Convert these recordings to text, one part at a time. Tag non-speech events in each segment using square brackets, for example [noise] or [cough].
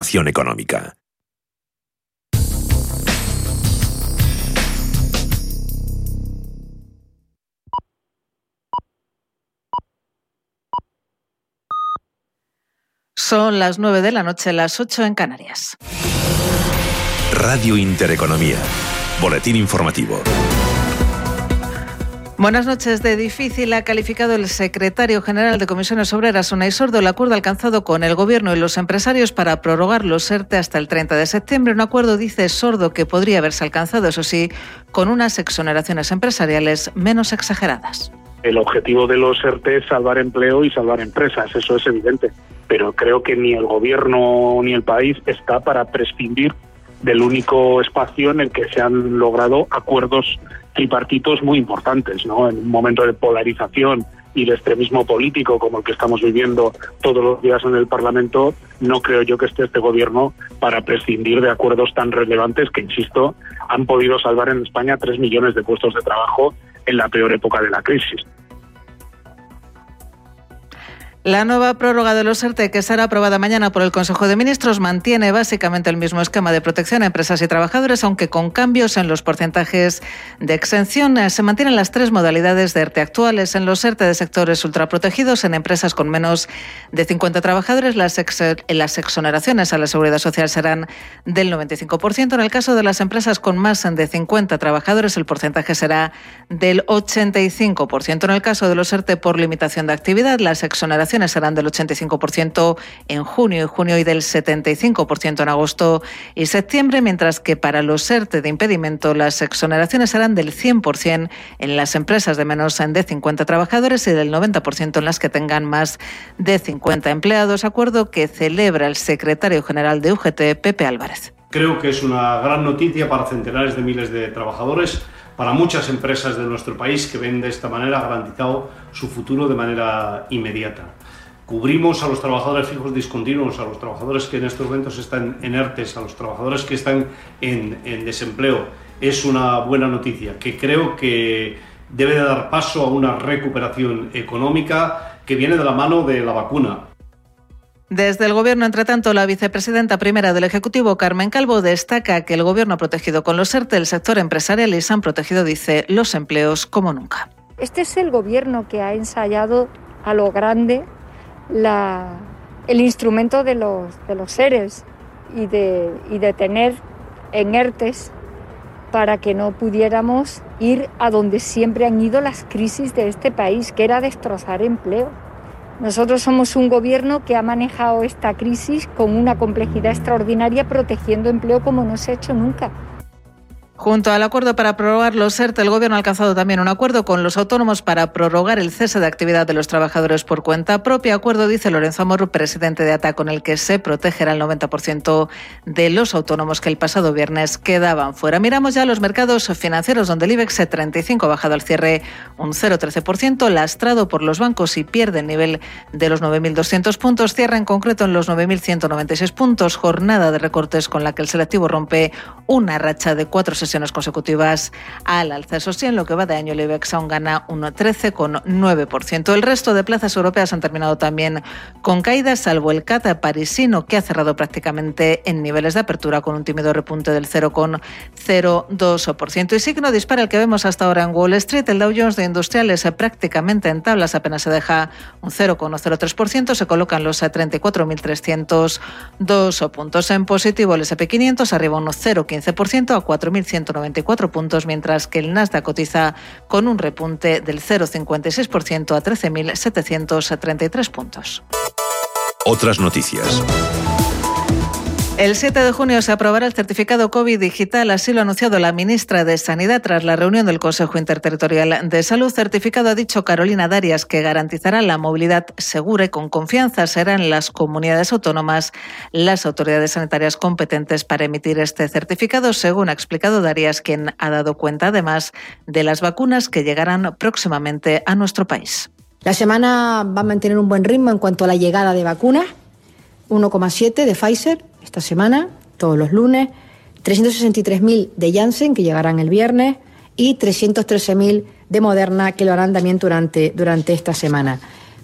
acción económica. Son las 9 de la noche, las 8 en Canarias. Radio Intereconomía. Boletín informativo. Buenas noches. De difícil ha calificado el secretario general de Comisiones Obreras, Unai Sordo, el acuerdo alcanzado con el Gobierno y los empresarios para prorrogar los ERTE hasta el 30 de septiembre. Un acuerdo, dice Sordo, que podría haberse alcanzado, eso sí, con unas exoneraciones empresariales menos exageradas. El objetivo de los ERTE es salvar empleo y salvar empresas, eso es evidente. Pero creo que ni el Gobierno ni el país está para prescindir del único espacio en el que se han logrado acuerdos tripartitos muy importantes, ¿no? En un momento de polarización y de extremismo político como el que estamos viviendo todos los días en el Parlamento, no creo yo que esté este gobierno para prescindir de acuerdos tan relevantes que, insisto, han podido salvar en España tres millones de puestos de trabajo en la peor época de la crisis. La nueva prórroga de los ERTE, que será aprobada mañana por el Consejo de Ministros, mantiene básicamente el mismo esquema de protección a empresas y trabajadores, aunque con cambios en los porcentajes de exención. Se mantienen las tres modalidades de ERTE actuales. En los ERTE de sectores ultraprotegidos, en empresas con menos de 50 trabajadores, las, las exoneraciones a la seguridad social serán del 95%. En el caso de las empresas con más de 50 trabajadores, el porcentaje será del 85%. En el caso de los ERTE por limitación de actividad, las exoneraciones serán del 85% en junio y junio y del 75% en agosto y septiembre, mientras que para los ERTE de impedimento las exoneraciones serán del 100% en las empresas de menos de 50 trabajadores y del 90% en las que tengan más de 50 empleados, acuerdo que celebra el secretario general de UGT, Pepe Álvarez. Creo que es una gran noticia para centenares de miles de trabajadores para muchas empresas de nuestro país que ven de esta manera garantizado su futuro de manera inmediata. Cubrimos a los trabajadores fijos discontinuos, a los trabajadores que en estos momentos están en ERTES, a los trabajadores que están en, en desempleo. Es una buena noticia que creo que debe dar paso a una recuperación económica que viene de la mano de la vacuna. Desde el Gobierno, entre tanto, la vicepresidenta primera del Ejecutivo, Carmen Calvo, destaca que el Gobierno ha protegido con los ERTE el sector empresarial y se han protegido, dice, los empleos como nunca. Este es el Gobierno que ha ensayado a lo grande el instrumento de los, de los seres y de, tener en ERTES para que no pudiéramos ir a donde siempre han ido las crisis de este país, que era destrozar empleo. Nosotros somos un gobierno que ha manejado esta crisis con una complejidad extraordinaria, protegiendo empleo como no se ha hecho nunca. Junto al acuerdo para prorrogar los ERTE, el Gobierno ha alcanzado también un acuerdo con los autónomos para prorrogar el cese de actividad de los trabajadores por cuenta propia. Acuerdo, dice Lorenzo Amor, presidente de ATA, con el que se protegerá el 90% de los autónomos que el pasado viernes quedaban fuera. Miramos ya los mercados financieros, donde el IBEX 35 ha bajado al cierre un 0,13%, lastrado por los bancos y pierde el nivel de los 9.200 puntos. Cierra en concreto en los 9.196 puntos. Jornada de recortes con la que el selectivo rompe una racha de cuatro sesiones consecutivas al alza. Eso en lo que va de año, el IBEX aún gana un 13,9%. El resto de plazas europeas han terminado también con caídas, salvo el CAT parisino, que ha cerrado prácticamente en niveles de apertura con un tímido repunte del 0,02%. Y signo dispara el que vemos hasta ahora en Wall Street. El Dow Jones de Industriales prácticamente en tablas, apenas se deja un 0,03%, se colocan los 34.302 puntos en positivo. El SP500 arriba un 0,15% a 4.194 puntos, mientras que el Nasdaq cotiza con un repunte del 0,56% a 13.733 puntos. Otras noticias. El 7 de junio se aprobará el certificado COVID digital, así lo ha anunciado la ministra de Sanidad tras la reunión del Consejo Interterritorial de Salud. Certificado, ha dicho Carolina Darias, que garantizará la movilidad segura y con confianza. Serán las comunidades autónomas las autoridades sanitarias competentes para emitir este certificado, según ha explicado Darias, quien ha dado cuenta además de las vacunas que llegarán próximamente a nuestro país. La semana va a mantener un buen ritmo en cuanto a la llegada de vacunas. 1,7 de Pfizer esta semana, todos los lunes, 363.000 de Janssen, que llegarán el viernes, y 313.000 de Moderna, que lo harán también durante, durante esta semana.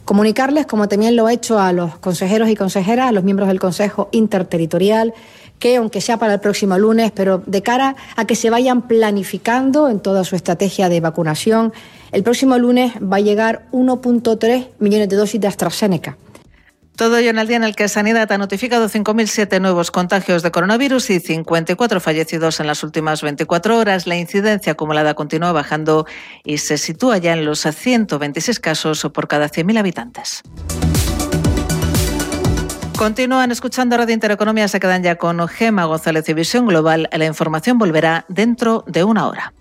Comunicarles, como también lo he hecho a los consejeros y consejeras, a los miembros del Consejo Interterritorial, que aunque sea para el próximo lunes, pero de cara a que se vayan planificando en toda su estrategia de vacunación, el próximo lunes va a llegar 1.3 millones de dosis de AstraZeneca. Todo ello en el día en el que Sanidad ha notificado 5.007 nuevos contagios de coronavirus y 54 fallecidos en las últimas 24 horas. La incidencia acumulada continúa bajando y se sitúa ya en los 126 casos por cada 100.000 habitantes. Continúan escuchando Radio Intereconomía, se quedan ya con Gema González y Visión Global. La información volverá dentro de una hora.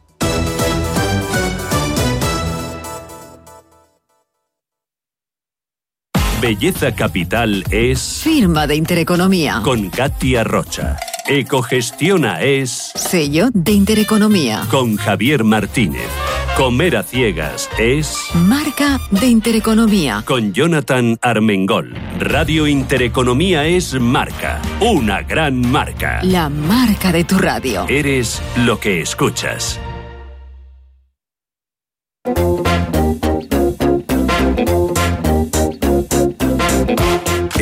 Belleza Capital es... Firma de Intereconomía. Con Katia Rocha. Ecogestiona es... Sello de Intereconomía. Con Javier Martínez. Comer a ciegas es... Marca de Intereconomía. Con Jonathan Armengol. Radio Intereconomía es marca. Una gran marca. La marca de tu radio. Eres lo que escuchas.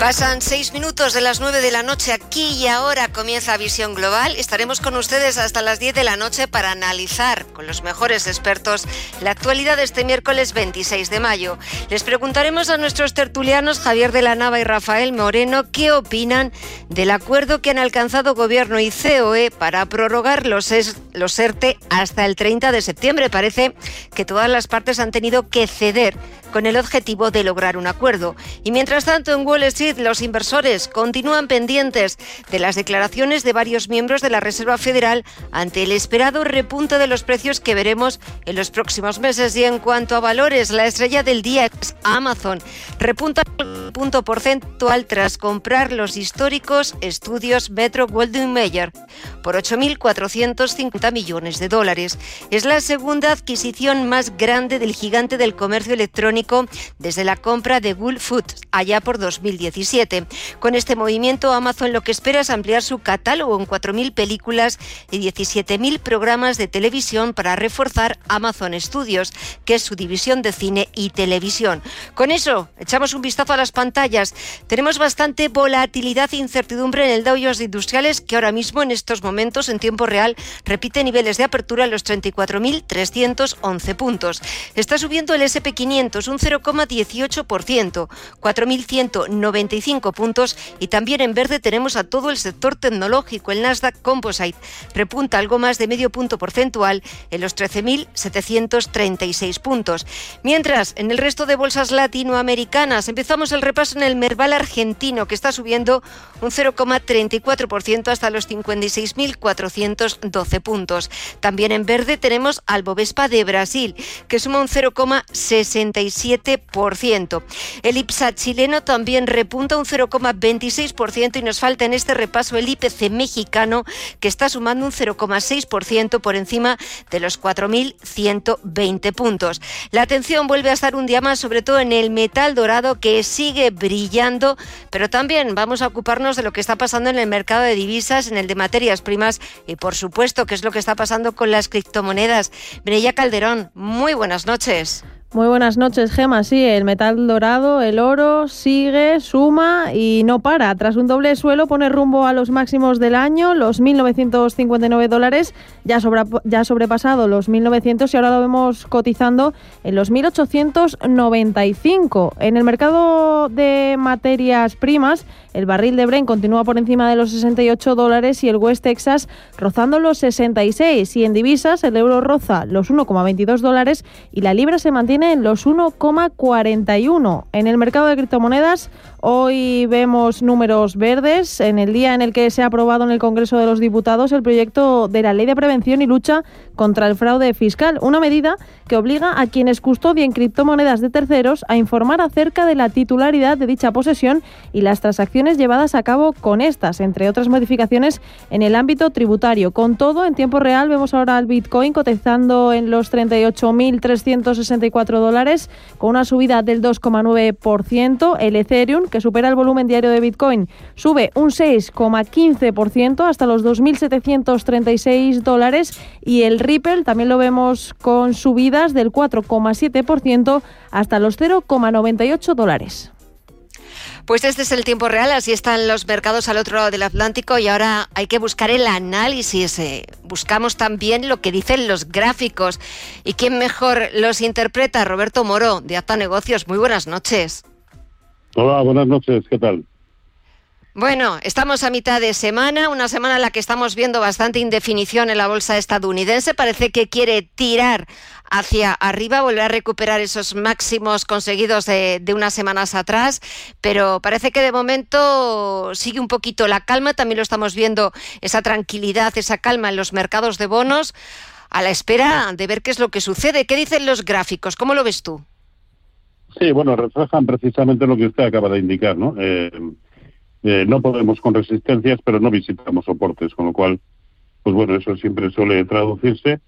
Pasan seis minutos de las nueve de la noche aquí y ahora comienza Visión Global. Estaremos con ustedes hasta las diez de la noche para analizar con los mejores expertos la actualidad de este miércoles 26 de mayo. Les preguntaremos a nuestros tertulianos Javier de la Nava y Rafael Moreno qué opinan del acuerdo que han alcanzado Gobierno y COE para prorrogar los, los ERTE hasta el 30 de septiembre. Parece que todas las partes han tenido que ceder con el objetivo de lograr un acuerdo. Y mientras tanto, en Wall Street, los inversores continúan pendientes de las declaraciones de varios miembros de la Reserva Federal ante el esperado repunte de los precios que veremos en los próximos meses. Y en cuanto a valores, la estrella del día es Amazon. Repunta un punto porcentual tras comprar los históricos estudios Metro Goldwyn Mayer por 8.450 millones de dólares. Es la segunda adquisición más grande del gigante del comercio electrónico desde la compra de Wool Foods allá por 2017. Con este movimiento, Amazon lo que espera es ampliar su catálogo en 4.000 películas y 17.000 programas de televisión para reforzar Amazon Studios, que es su división de cine y televisión. Con eso, echamos un vistazo a las pantallas. Tenemos bastante volatilidad e incertidumbre en el Dow Jones Industriales, que ahora mismo en estos momentos, en tiempo real, repite niveles de apertura en los 34.311 puntos. Está subiendo el SP500 un 0,18%, 4.195 puntos y también en verde tenemos a todo el sector tecnológico. El Nasdaq Composite repunta algo más de medio punto porcentual en los 13.736 puntos. Mientras, en el resto de bolsas latinoamericanas empezamos el repaso en el Merval argentino que está subiendo un 0,34% hasta los 56.412 puntos. También en verde tenemos al Bovespa de Brasil que suma un 0,67%. El IPSA chileno también repunta un 0,26% y nos falta en este repaso el IPC mexicano que está sumando un 0,6% por encima de los 4.120 puntos. La atención vuelve a estar un día más sobre todo en el metal dorado que sigue brillando, pero también vamos a ocuparnos de lo que está pasando en el mercado de divisas, en el de materias primas y por supuesto qué es lo que está pasando con las criptomonedas. Breya Calderón, muy buenas noches. Muy buenas noches, Gema. Sí, el metal dorado, el oro, sigue, suma y no para. Tras un doble suelo, pone rumbo a los máximos del año, los 1.959 dólares, ya, sobra, ya sobrepasado los 1.900 y ahora lo vemos cotizando en los 1.895. En el mercado de materias primas, el barril de Brent continúa por encima de los 68 dólares y el West Texas rozando los 66. Y en divisas, el euro roza los 1,22 dólares y la libra se mantiene en los 1,41. En el mercado de criptomonedas hoy vemos números verdes en el día en el que se ha aprobado en el Congreso de los Diputados el proyecto de la Ley de Prevención y Lucha contra el Fraude Fiscal, una medida que obliga a quienes custodien criptomonedas de terceros a informar acerca de la titularidad de dicha posesión y las transacciones llevadas a cabo con estas, entre otras modificaciones en el ámbito tributario. Con todo, en tiempo real vemos ahora al Bitcoin cotizando en los 38.364 94 dólares, con una subida del 2,9%. El Ethereum, que supera el volumen diario de Bitcoin, sube un 6,15% hasta los 2.736 dólares. Y el Ripple también lo vemos con subidas del 4,7% hasta los 0,98 dólares. Pues este es el tiempo real, así están los mercados al otro lado del Atlántico y ahora hay que buscar el análisis. Eh, buscamos también lo que dicen los gráficos. ¿Y quién mejor los interpreta? Roberto Moro, de Acta Negocios. Muy buenas noches. Hola, buenas noches, ¿qué tal? Bueno, estamos a mitad de semana, una semana en la que estamos viendo bastante indefinición en la bolsa estadounidense. Parece que quiere tirar hacia arriba, volver a recuperar esos máximos conseguidos de, unas semanas atrás, pero parece que de momento sigue un poquito la calma. También lo estamos viendo, esa tranquilidad, esa calma en los mercados de bonos, a la espera de ver qué es lo que sucede. ¿Qué dicen los gráficos? ¿Cómo lo ves tú? Sí, bueno, reflejan precisamente lo que usted acaba de indicar, ¿no? Eh, eh, no podemos con resistencias, pero no visitamos soportes, con lo cual, pues bueno, eso siempre suele traducirse,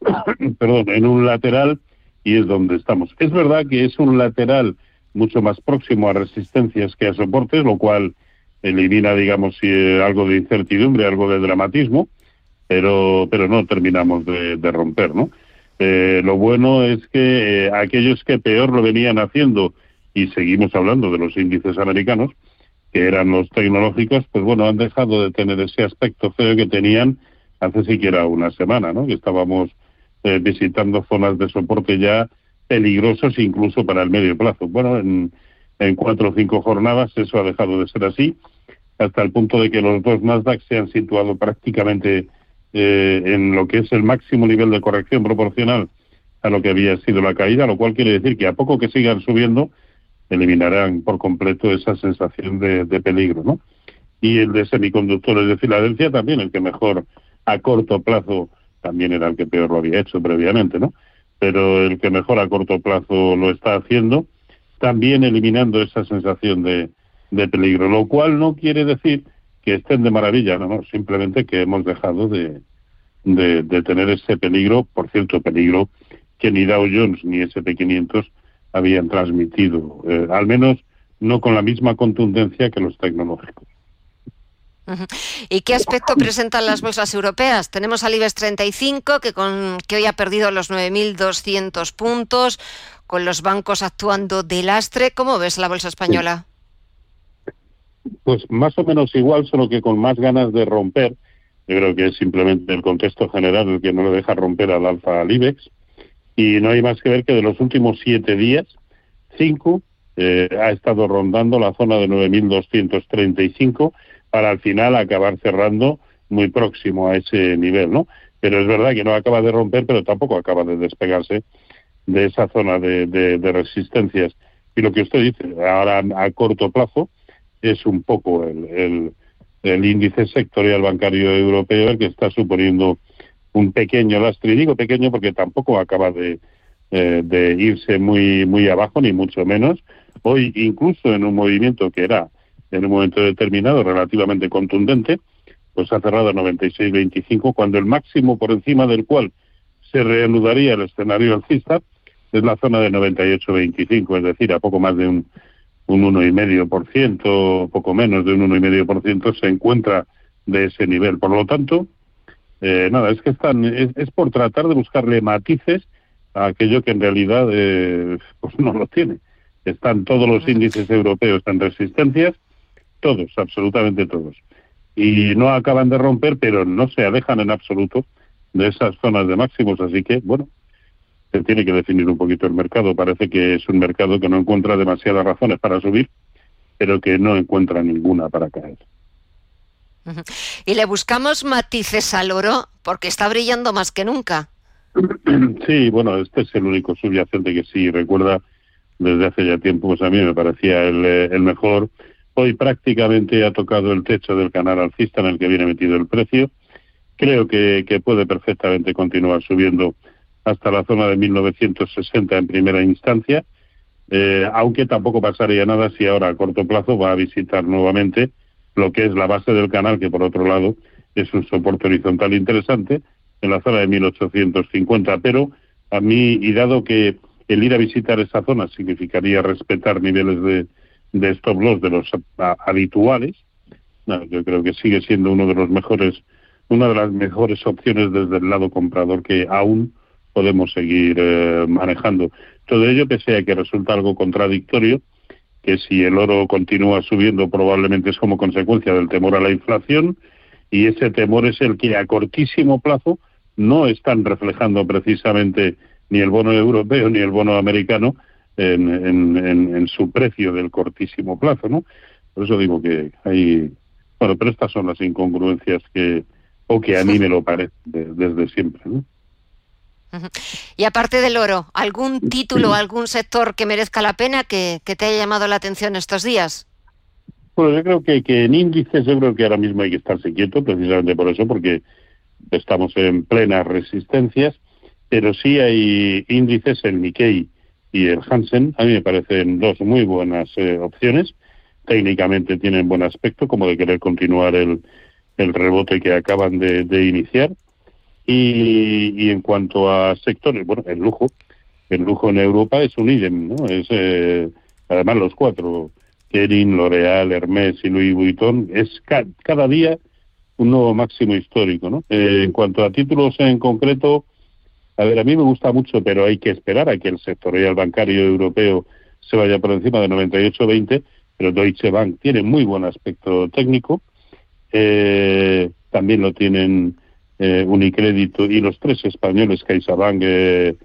[coughs] perdón, en un lateral y es donde estamos. Es verdad que es un lateral mucho más próximo a resistencias que a soportes, lo cual elimina, digamos, algo de incertidumbre, algo de dramatismo, pero, pero no terminamos de, romper, ¿no? Eh, lo bueno es que eh, aquellos que peor lo venían haciendo, y seguimos hablando de los índices americanos, que eran los tecnológicos, pues bueno, han dejado de tener ese aspecto feo que tenían hace siquiera una semana, ¿no? Que estábamos eh, visitando zonas de soporte ya peligrosos incluso para el medio plazo. Bueno, en, en cuatro o cinco jornadas eso ha dejado de ser así, hasta el punto de que los dos Nasdaq se han situado prácticamente eh, en lo que es el máximo nivel de corrección proporcional a lo que había sido la caída, lo cual quiere decir que a poco que sigan subiendo, eliminarán por completo esa sensación de, peligro, ¿no? Y el de semiconductores de Filadelfia también, el que mejor a corto plazo también era el que peor lo había hecho previamente, ¿no? Pero el que mejor a corto plazo lo está haciendo, también eliminando esa sensación de, de peligro, lo cual no quiere decir que estén de maravilla, no, no simplemente que hemos dejado de, de, de tener ese peligro, por cierto, peligro que ni Dow Jones ni SP500 habían transmitido, eh, al menos no con la misma contundencia que los tecnológicos. ¿Y qué aspecto presentan las bolsas europeas? Tenemos al IBEX 35, que, con, que hoy ha perdido los 9.200 puntos, con los bancos actuando de lastre. ¿Cómo ves la bolsa española? Pues más o menos igual, solo que con más ganas de romper. Yo creo que es simplemente el contexto general el que no le deja romper al alfa al IBEX y no hay más que ver que de los últimos siete días, cinco eh, ha estado rondando la zona de 9.235 para al final acabar cerrando muy próximo a ese nivel, ¿no? Pero es verdad que no acaba de romper, pero tampoco acaba de despegarse de esa zona de, de, resistencias. Y lo que usted dice, ahora a corto plazo, es un poco el, el, el índice sectorial bancario europeo el que está suponiendo un pequeño lastre, y digo pequeño porque tampoco acaba de, eh, de irse muy, muy abajo, ni mucho menos. Hoy, incluso en un movimiento que era en un momento determinado relativamente contundente, pues ha cerrado a 96.25, cuando el máximo por encima del cual se reanudaría el escenario alcista es la zona de 98.25, es decir, a poco más de un, un 1,5%, poco menos de un 1,5% se encuentra de ese nivel. Por lo tanto, eh, nada, es que están, es, por tratar de buscarle matices a aquello que en realidad eh, pues no lo tiene. Están todos los índices europeos en resistencias, todos, absolutamente todos. Y no acaban de romper, pero no se alejan en absoluto de esas zonas de máximos, así que, bueno, se tiene que definir un poquito el mercado. Parece que es un mercado que no encuentra demasiadas razones para subir, pero que no encuentra ninguna para caer. Y le buscamos matices al oro porque está brillando más que nunca. [clears throat] Sí, bueno, este es el único subyacente que sí recuerda desde hace ya tiempo, pues a mí me parecía el, eh, el mejor. Hoy prácticamente ha tocado el techo del canal alcista en el que viene metido el precio. Creo que, que puede perfectamente continuar subiendo hasta la zona de 1960 en primera instancia, eh, aunque tampoco pasaría nada si ahora a corto plazo va a visitar nuevamente lo que es la base del canal, que por otro lado es un soporte horizontal interesante, en la zona de 1850. Pero a mí, y dado que el ir a visitar esa zona significaría respetar niveles de, stop loss de los habituales. yo creo que sigue siendo uno de los mejores, una de las mejores opciones desde el lado comprador que aún podemos seguir eh, manejando. Todo ello que sea que resulta algo contradictorio, que si el oro continúa subiendo probablemente es como consecuencia del temor a la inflación y ese temor es el que a cortísimo plazo no están reflejando precisamente ni el bono europeo ni el bono americano en, en, su precio del cortísimo plazo, ¿no? Por eso digo que hay, bueno, pero estas son las incongruencias que, o que a mí [laughs] me lo parece desde siempre, ¿no? Y aparte del oro, ¿algún título, [clears throat] algún sector que merezca la pena que, te haya llamado la atención estos días? Bueno, yo creo que, que en índices yo creo que ahora mismo hay que estarse quieto, precisamente por eso, porque estamos en plenas resistencias, pero sí hay índices, el Nikkei y el Hansen, a mí me parecen dos muy buenas eh, opciones. Técnicamente tienen buen aspecto, como de querer continuar el, el rebote que acaban de, de iniciar. Y, en cuanto a sectores, bueno, el lujo, el lujo en Europa es un idem, ¿no? Es, eh, además los cuatro, Kering, L'Oreal, Hermès y Louis Vuitton, es cada día un nuevo máximo histórico, ¿no? Eh, en cuanto a títulos en concreto, a ver, a mí me gusta mucho, pero hay que esperar a que el sectorial bancario europeo se vaya por encima de 98-20, pero Deutsche Bank tiene muy buen aspecto técnico, eh, también lo tienen eh, Unicrédito y los tres españoles, CaixaBank, eh,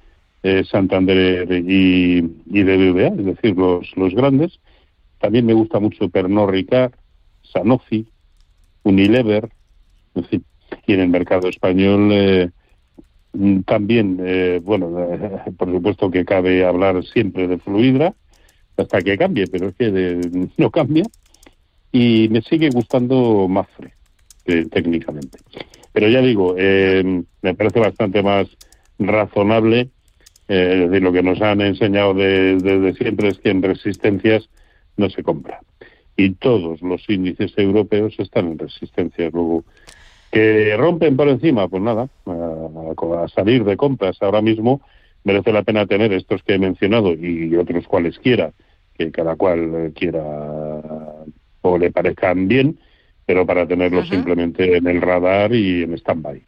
eh, Santander y, y BBVA, es decir, los, los grandes. También me gusta mucho Pernod Ricard, Sanofi, Unilever, y en el mercado español eh, también, bueno, [laughs] por supuesto que cabe hablar siempre de Fluidra, hasta que cambie, pero es que [laughs] no cambia. Y me sigue gustando Mafre, técnicamente. Pero ya digo, eh, me parece bastante más razonable. Eh, decir, lo que nos han enseñado desde siempre es que en resistencias no se compra. Y todos los índices europeos están en resistencias. Luego, que rompen por encima, pues nada, a, salir de compras ahora mismo merece la pena tener estos que he mencionado y otros cualesquiera, que cada cual quiera o le parezcan bien, pero para tenerlo simplemente en el radar y en stand-by.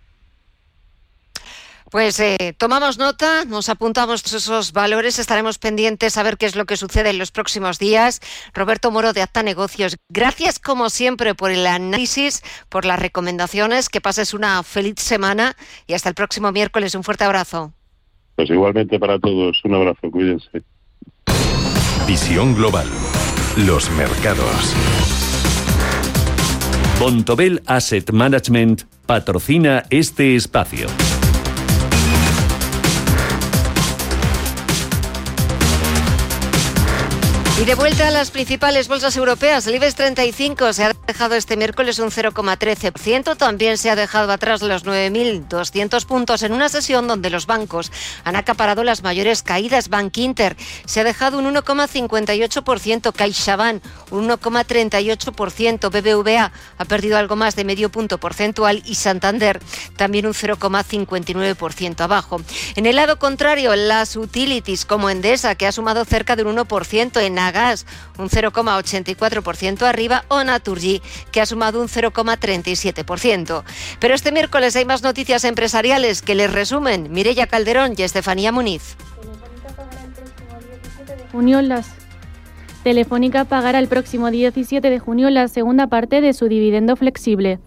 Pues eh, tomamos nota, nos apuntamos esos valores, estaremos pendientes a ver qué es lo que sucede en los próximos días. Roberto Moro de Acta Negocios, gracias como siempre por el análisis, por las recomendaciones, que pases una feliz semana y hasta el próximo miércoles. Un fuerte abrazo. Pues igualmente para todos, un abrazo, cuídense. Visión Global, los mercados. Bontobel Asset Management patrocina este espacio. Y de vuelta a las principales bolsas europeas, el IBEX 35 se ha dejado este miércoles un 0,13%, también se ha dejado atrás los 9.200 puntos en una sesión donde los bancos han acaparado las mayores caídas. Bank Inter se ha dejado un 1,58%, CaixaBank un 1,38%, BBVA ha perdido algo más de medio punto porcentual y Santander también un 0,59% abajo. En el lado contrario, las utilities como Endesa, que ha sumado cerca de un 1% en Gas, un 0,84% arriba, o Naturgy, que ha sumado un 0,37%. Pero este miércoles hay más noticias empresariales que les resumen Mireya Calderón y Estefanía Muniz. Telefónica pagará el próximo 17 de junio la segunda parte de su dividendo flexible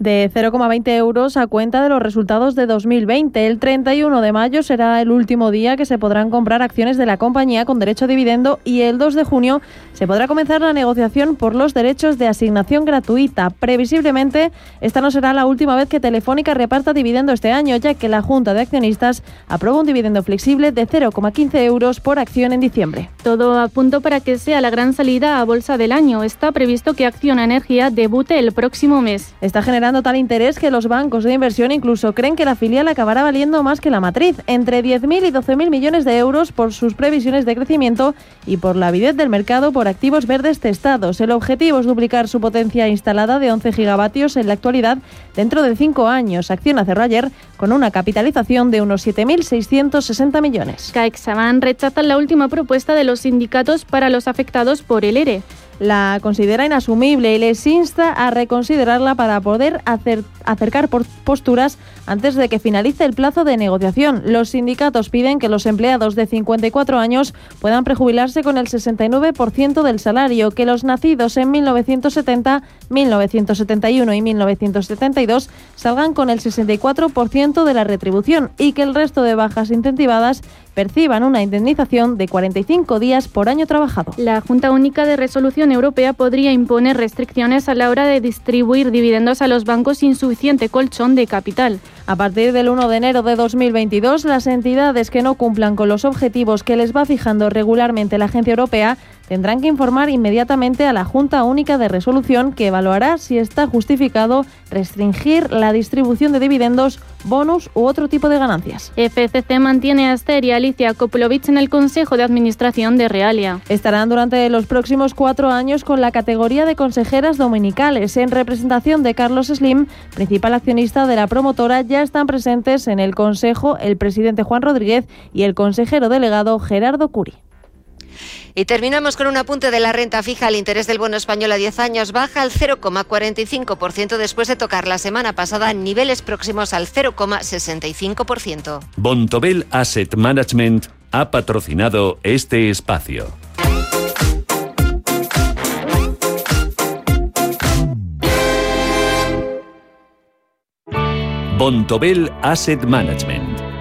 de 0,20 euros a cuenta de los resultados de 2020. El 31 de mayo será el último día que se podrán comprar acciones de la compañía con derecho a dividendo y el 2 de junio se podrá comenzar la negociación por los derechos de asignación gratuita. Previsiblemente, esta no será la última vez que Telefónica reparta dividendo este año, ya que la Junta de Accionistas aprobó un dividendo flexible de 0,15 euros por acción en diciembre. Todo a punto para que sea la gran salida a bolsa del año. Está previsto que Acciona Energía debute el próximo mes. Está generando tal interés que los bancos de inversión incluso creen que la filial acabará valiendo más que la matriz, entre 10.000 y 12.000 millones de euros por sus previsiones de crecimiento y por la avidez del mercado por activos verdes testados. El objetivo es duplicar su potencia instalada de 11 gigavatios en la actualidad dentro de cinco años. Acciona cerró ayer con una capitalización de unos 7.660 millones. CaixaBank rechaza la última propuesta de los sindicatos para los afectados por el ERE la considera inasumible y les insta a reconsiderarla para poder hacer, acercar posturas antes de que finalice el plazo de negociación. Los sindicatos piden que los empleados de 54 años puedan prejubilarse con el 69% del salario, que los nacidos en 1970, 1971 y 1972 salgan con el 64% de la retribución y que el resto de bajas incentivadas perciban una indemnización de 45 días por año trabajado. La Junta Única de Resolución Europea podría imponer restricciones a la hora de distribuir dividendos a los bancos sin suficiente colchón de capital. A partir del 1 de enero de 2022, las entidades que no cumplan con los objetivos que les va fijando regularmente la Agencia Europea tendrán que informar inmediatamente a la Junta Única de Resolución que evaluará si está justificado restringir la distribución de dividendos, bonus u otro tipo de ganancias. FCC mantiene a Esther y Alicia Koplovich en el Consejo de Administración de Realia. Estarán durante los próximos cuatro años con la categoría de consejeras dominicales. En representación de Carlos Slim, principal accionista de la promotora, ya están presentes en el Consejo el presidente Juan Rodríguez y el consejero delegado Gerardo Curi. Y terminamos con un apunte de la renta fija. El interés del bono español a 10 años baja al 0,45% después de tocar la semana pasada niveles próximos al 0,65%. Bontobel Asset Management ha patrocinado este espacio. Bontobel Asset Management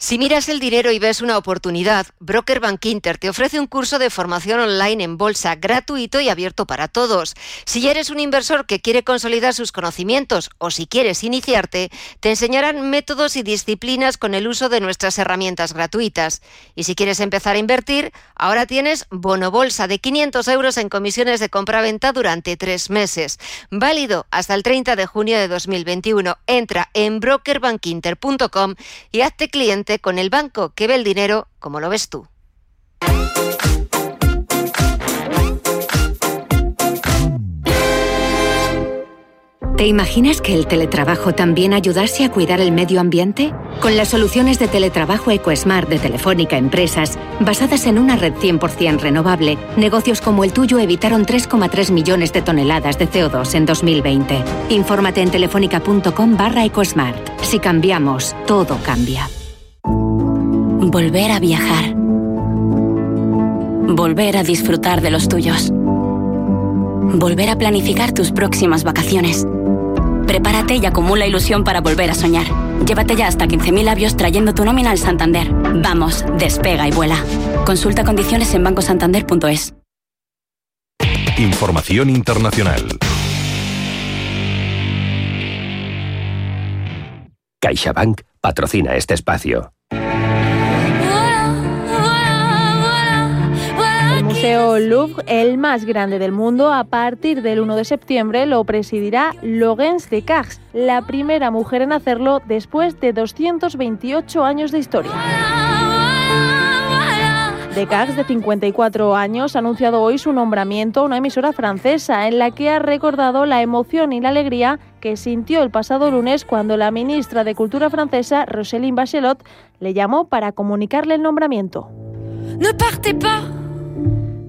Si miras el dinero y ves una oportunidad, Broker Bank te ofrece un curso de formación online en bolsa gratuito y abierto para todos. Si eres un inversor que quiere consolidar sus conocimientos o si quieres iniciarte, te enseñarán métodos y disciplinas con el uso de nuestras herramientas gratuitas. Y si quieres empezar a invertir, ahora tienes bono bolsa de 500 euros en comisiones de compra-venta durante tres meses. Válido hasta el 30 de junio de 2021. Entra en brokerbankinter.com y hazte cliente con el banco que ve el dinero como lo ves tú. ¿Te imaginas que el teletrabajo también ayudase a cuidar el medio ambiente? Con las soluciones de teletrabajo EcoSmart de Telefónica Empresas, basadas en una red 100% renovable, negocios como el tuyo evitaron 3,3 millones de toneladas de CO2 en 2020. Infórmate en telefónica.com barra EcoSmart. Si cambiamos, todo cambia. Volver a viajar. Volver a disfrutar de los tuyos. Volver a planificar tus próximas vacaciones. Prepárate y acumula ilusión para volver a soñar. Llévate ya hasta 15.000 labios trayendo tu nómina al Santander. Vamos, despega y vuela. Consulta condiciones en bancosantander.es. Información internacional. CaixaBank patrocina este espacio. Museo Louvre, el más grande del mundo, a partir del 1 de septiembre lo presidirá Laurence Descartes, la primera mujer en hacerlo después de 228 años de historia. Descartes, de 54 años, ha anunciado hoy su nombramiento a una emisora francesa en la que ha recordado la emoción y la alegría que sintió el pasado lunes cuando la ministra de Cultura francesa, Roselyne Bachelot, le llamó para comunicarle el nombramiento. No partez pas.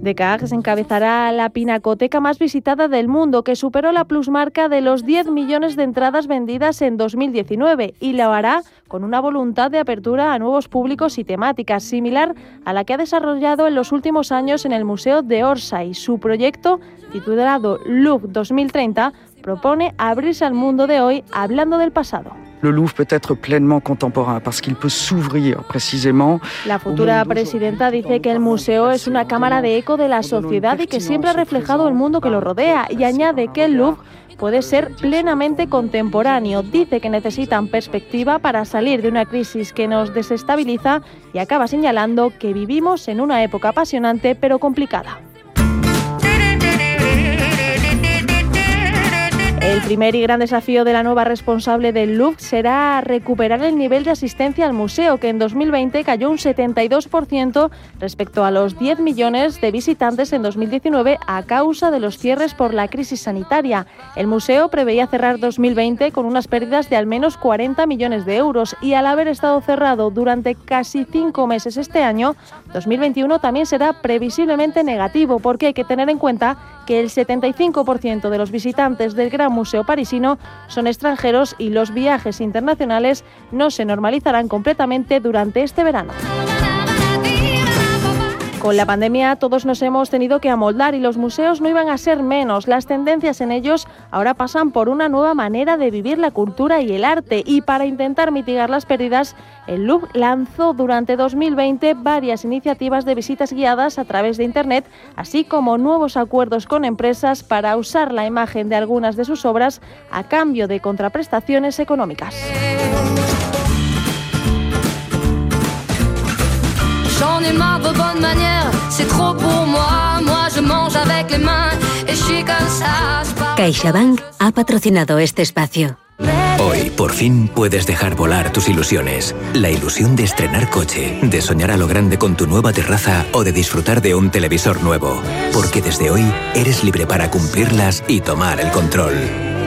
Descartes encabezará la pinacoteca más visitada del mundo, que superó la plusmarca de los 10 millones de entradas vendidas en 2019 y lo hará con una voluntad de apertura a nuevos públicos y temáticas, similar a la que ha desarrollado en los últimos años en el Museo de Orsay. Su proyecto, titulado Louvre 2030, propone abrirse al mundo de hoy hablando del pasado. Le Louvre peut être pleinement contemporain parce qu'il peut s'ouvrir précisément. La futura presidenta dice que el museo es una cámara de eco de la sociedad y que siempre ha reflejado el mundo que lo rodea y añade que el Louvre puede ser plenamente contemporáneo. Dice que necesitan perspectiva para salir de una crisis que nos desestabiliza y acaba señalando que vivimos en una época apasionante pero complicada. El primer y gran desafío de la nueva responsable del Louvre será recuperar el nivel de asistencia al museo, que en 2020 cayó un 72% respecto a los 10 millones de visitantes en 2019 a causa de los cierres por la crisis sanitaria. El museo preveía cerrar 2020 con unas pérdidas de al menos 40 millones de euros y al haber estado cerrado durante casi cinco meses este año, 2021 también será previsiblemente negativo porque hay que tener en cuenta que el 75% de los visitantes del Gran Museo Parisino son extranjeros y los viajes internacionales no se normalizarán completamente durante este verano. Con la pandemia todos nos hemos tenido que amoldar y los museos no iban a ser menos. Las tendencias en ellos ahora pasan por una nueva manera de vivir la cultura y el arte y para intentar mitigar las pérdidas, el Louvre lanzó durante 2020 varias iniciativas de visitas guiadas a través de Internet, así como nuevos acuerdos con empresas para usar la imagen de algunas de sus obras a cambio de contraprestaciones económicas. J'en ai marre vos bonnes manières, c'est trop pour moi. Moi je mange avec les mains et je suis comme ça. je parle- CaixaBank ha patrocinado este espacio. Hoy, por fin, puedes dejar volar tus ilusiones. La ilusión de estrenar coche, de soñar a lo grande con tu nueva terraza o de disfrutar de un televisor nuevo. Porque desde hoy eres libre para cumplirlas y tomar el control.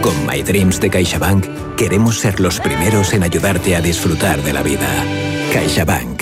Con My Dreams de CaixaBank queremos ser los primeros en ayudarte a disfrutar de la vida. CaixaBank.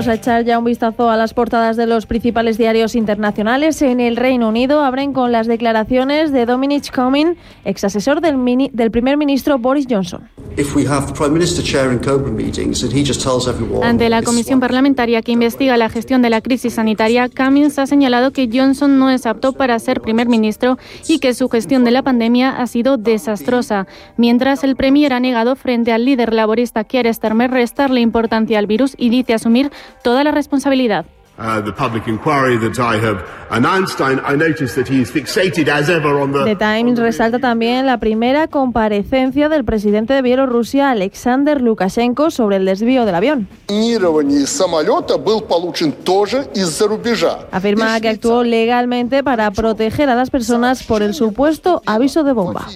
Vamos a echar ya un vistazo a las portadas de los principales diarios internacionales. En el Reino Unido abren con las declaraciones de Dominic Cumming, ex asesor del, mini- del primer ministro Boris Johnson. If we have the Prime Minister chairing COBRA meetings and he just tells everyone... Ante la comisión parlamentaria que investiga la gestión de la crisis sanitaria, Cummings ha señalado que Johnson no es apto para ser primer ministro y que su gestión de la pandemia ha sido desastrosa, mientras el premier ha negado frente al líder laborista Keir Starmer restarle importancia al virus y dice asumir toda la responsabilidad. The Times resalta también la primera comparecencia del presidente de Bielorrusia, Alexander Lukashenko, sobre el desvío del avión. Afirma que actuó legalmente para proteger a las personas por el supuesto aviso de bomba.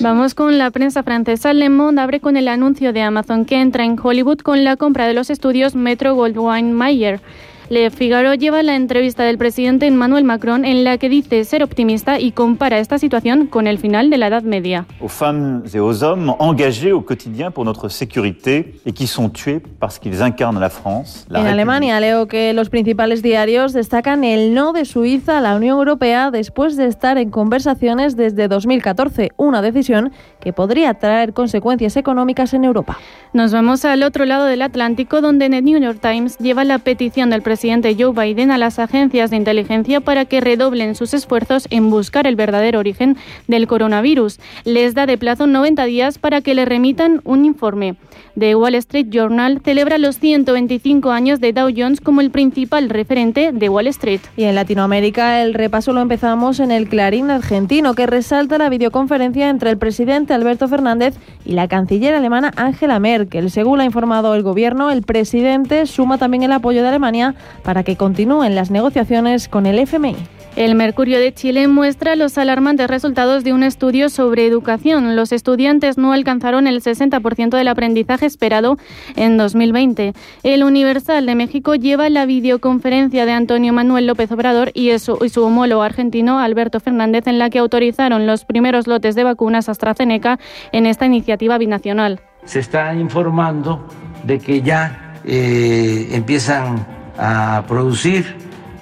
Vamos con la prensa francesa. Le Monde abre con el anuncio de Amazon que entra en Hollywood con la compra de los estudios Metro Goldwyn Mayer. Le Figaro lleva la entrevista del presidente Emmanuel Macron en la que dice ser optimista y compara esta situación con el final de la Edad Media. aux femmes et aux hommes engagés au quotidien pour notre sécurité et qui sont tués parce qu'ils incarnent la France, la En République. Alemania leo que los principales diarios destacan el no de Suiza a la Unión Europea después de estar en conversaciones desde 2014, una decisión que podría traer consecuencias económicas en Europa. Nos vamos al otro lado del Atlántico, donde The New York Times lleva la petición del presidente Joe Biden a las agencias de inteligencia para que redoblen sus esfuerzos en buscar el verdadero origen del coronavirus. Les da de plazo 90 días para que le remitan un informe. The Wall Street Journal celebra los 125 años de Dow Jones como el principal referente de Wall Street. Y en Latinoamérica el repaso lo empezamos en el Clarín argentino, que resalta la videoconferencia entre el presidente Alberto Fernández y la canciller alemana Angela Merkel. Según ha informado el gobierno, el presidente suma también el apoyo de Alemania para que continúen las negociaciones con el FMI. El Mercurio de Chile muestra los alarmantes resultados de un estudio sobre educación. Los estudiantes no alcanzaron el 60% del aprendizaje esperado en 2020. El Universal de México lleva la videoconferencia de Antonio Manuel López Obrador y su, y su homólogo argentino Alberto Fernández en la que autorizaron los primeros lotes de vacunas AstraZeneca en esta iniciativa binacional. Se está informando de que ya eh, empiezan a producir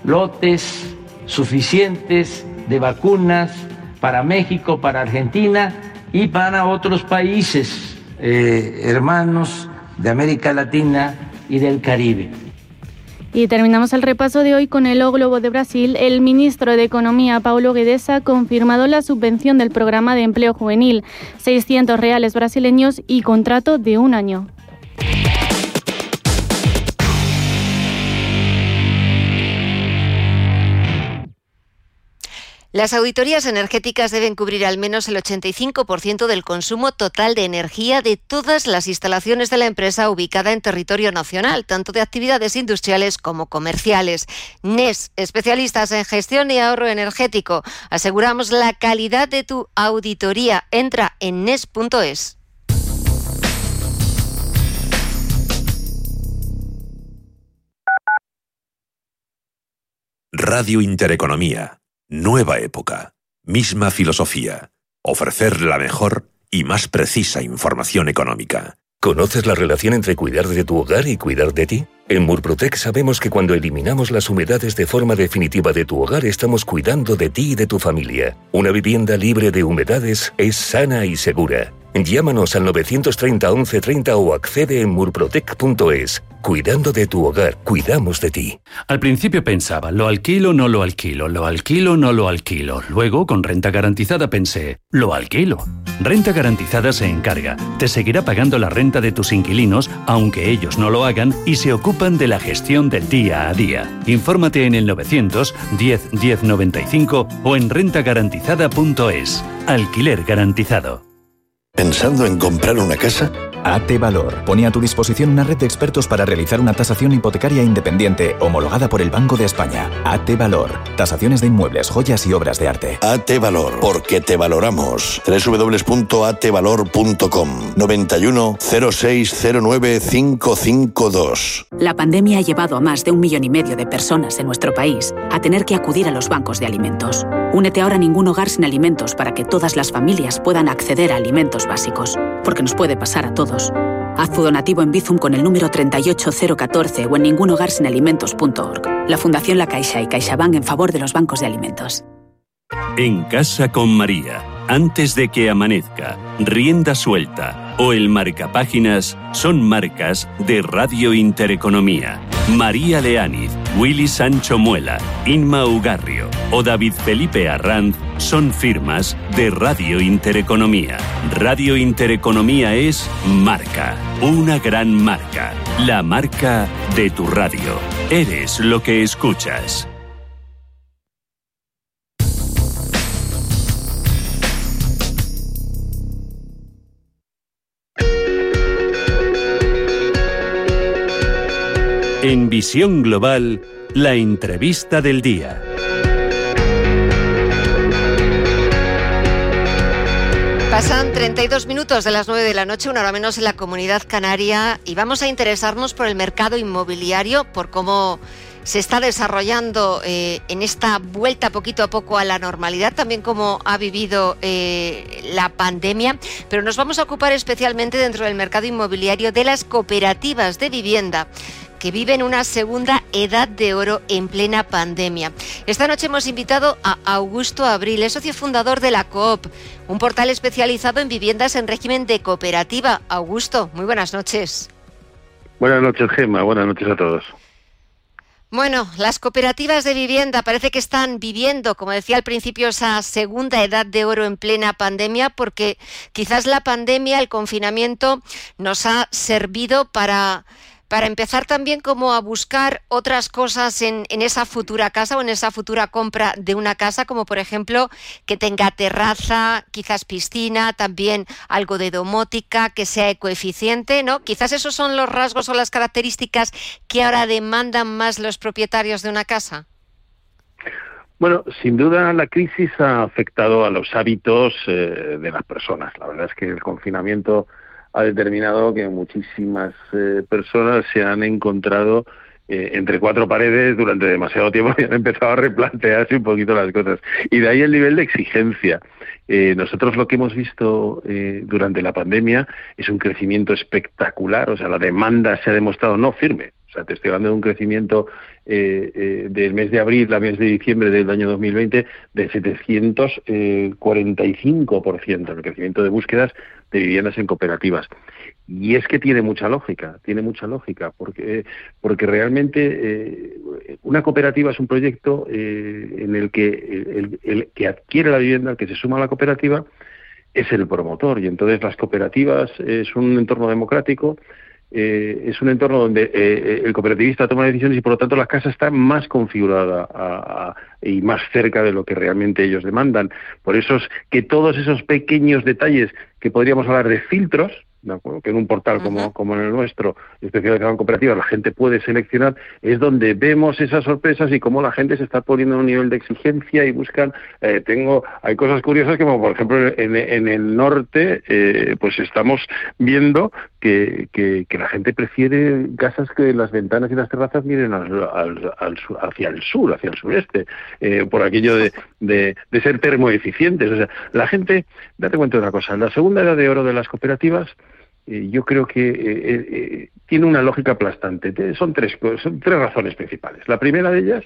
lotes suficientes de vacunas para México, para Argentina y para otros países eh, hermanos de América Latina y del Caribe. Y terminamos el repaso de hoy con el O Globo de Brasil. El ministro de Economía, Paulo Guedes, ha confirmado la subvención del programa de empleo juvenil, 600 reales brasileños y contrato de un año. Las auditorías energéticas deben cubrir al menos el 85% del consumo total de energía de todas las instalaciones de la empresa ubicada en territorio nacional, tanto de actividades industriales como comerciales. NES, especialistas en gestión y ahorro energético. Aseguramos la calidad de tu auditoría. Entra en NES.es. Radio Intereconomía Nueva época, misma filosofía, ofrecer la mejor y más precisa información económica. ¿Conoces la relación entre cuidar de tu hogar y cuidar de ti? En Murprotec sabemos que cuando eliminamos las humedades de forma definitiva de tu hogar estamos cuidando de ti y de tu familia. Una vivienda libre de humedades es sana y segura. Llámanos al 930 1130 o accede en murprotec.es. Cuidando de tu hogar, cuidamos de ti. Al principio pensaba, lo alquilo, no lo alquilo, lo alquilo, no lo alquilo. Luego, con renta garantizada pensé, lo alquilo. Renta garantizada se encarga, te seguirá pagando la renta de tus inquilinos, aunque ellos no lo hagan, y se ocupan de la gestión del día a día. Infórmate en el 900 10 10 95 o en rentagarantizada.es. Alquiler garantizado. ¿Pensando en comprar una casa? AT Valor pone a tu disposición una red de expertos para realizar una tasación hipotecaria independiente homologada por el Banco de España. AT Valor. Tasaciones de inmuebles, joyas y obras de arte. AT Valor. Porque te valoramos. www.atvalor.com 91 0609 552. La pandemia ha llevado a más de un millón y medio de personas en nuestro país a tener que acudir a los bancos de alimentos. Únete ahora a ningún hogar sin alimentos para que todas las familias puedan acceder a alimentos básicos. Porque nos puede pasar a todos. Haz tu donativo en Bizum con el número 38014 o en ningunhogarsinalimentos.org. La Fundación La Caixa y CaixaBank en favor de los bancos de alimentos. En casa con María, antes de que amanezca, rienda suelta o el marcapáginas son marcas de Radio Intereconomía. María Leániz, Willy Sancho Muela, Inma Ugarrio o David Felipe Arranz son firmas de Radio Intereconomía. Radio Intereconomía es marca, una gran marca, la marca de tu radio. Eres lo que escuchas. En Visión Global, la entrevista del día. Pasan 32 minutos de las 9 de la noche, una hora menos en la comunidad canaria, y vamos a interesarnos por el mercado inmobiliario, por cómo se está desarrollando eh, en esta vuelta poquito a poco a la normalidad, también como ha vivido eh, la pandemia, pero nos vamos a ocupar especialmente dentro del mercado inmobiliario de las cooperativas de vivienda que viven una segunda edad de oro en plena pandemia. Esta noche hemos invitado a Augusto Abril, es socio fundador de la Coop, un portal especializado en viviendas en régimen de cooperativa. Augusto, muy buenas noches. Buenas noches, Gema. Buenas noches a todos. Bueno, las cooperativas de vivienda parece que están viviendo, como decía al principio, esa segunda edad de oro en plena pandemia, porque quizás la pandemia, el confinamiento, nos ha servido para para empezar también como a buscar otras cosas en, esa futura casa o en esa futura compra de una casa, como por ejemplo que tenga terraza, quizás piscina, también algo de domótica, que sea ecoeficiente, ¿no? Quizás esos son los rasgos o las características que ahora demandan más los propietarios de una casa. Bueno, sin duda la crisis ha afectado a los hábitos eh, de las personas. La verdad es que el confinamiento ha determinado que muchísimas eh, personas se han encontrado eh, entre cuatro paredes durante demasiado tiempo [laughs] y han empezado a replantearse un poquito las cosas. Y de ahí el nivel de exigencia. Eh, nosotros lo que hemos visto durante la pandemia es un crecimiento espectacular, o sea, la demanda se ha demostrado no firme, o sea, te estoy hablando de un crecimiento del mes de abril al mes de diciembre del año 2020 de 745%, el crecimiento de búsquedas de viviendas en cooperativas. Y es que tiene mucha lógica, tiene mucha lógica, porque, porque realmente eh, una cooperativa es un proyecto eh, en el que el, el, que adquiere la vivienda, el que se suma a la cooperativa, es el promotor. Y entonces las cooperativas es un entorno democrático, eh, es un entorno donde el cooperativista toma decisiones y por lo tanto la casa está más configurada y más cerca de lo que realmente ellos demandan. Por eso es que todos esos pequeños detalles que podríamos hablar de filtros, que en un portal como, como en el nuestro, especializado en cooperativas, la gente puede seleccionar, es donde vemos esas sorpresas y cómo la gente se está poniendo a un nivel de exigencia y buscan, eh, tengo, hay cosas curiosas como por ejemplo en, en el norte, eh, pues estamos viendo que, que, la gente prefiere casas que las ventanas y las terrazas miren al, al, hacia el sur, hacia el sureste, eh, por aquello de, de, ser termoeficientes. O sea, la gente, date cuenta de una cosa, la segunda edad de oro de las cooperativas, eh, yo creo que eh, tiene una lógica aplastante. Son tres, son tres razones principales. La primera de ellas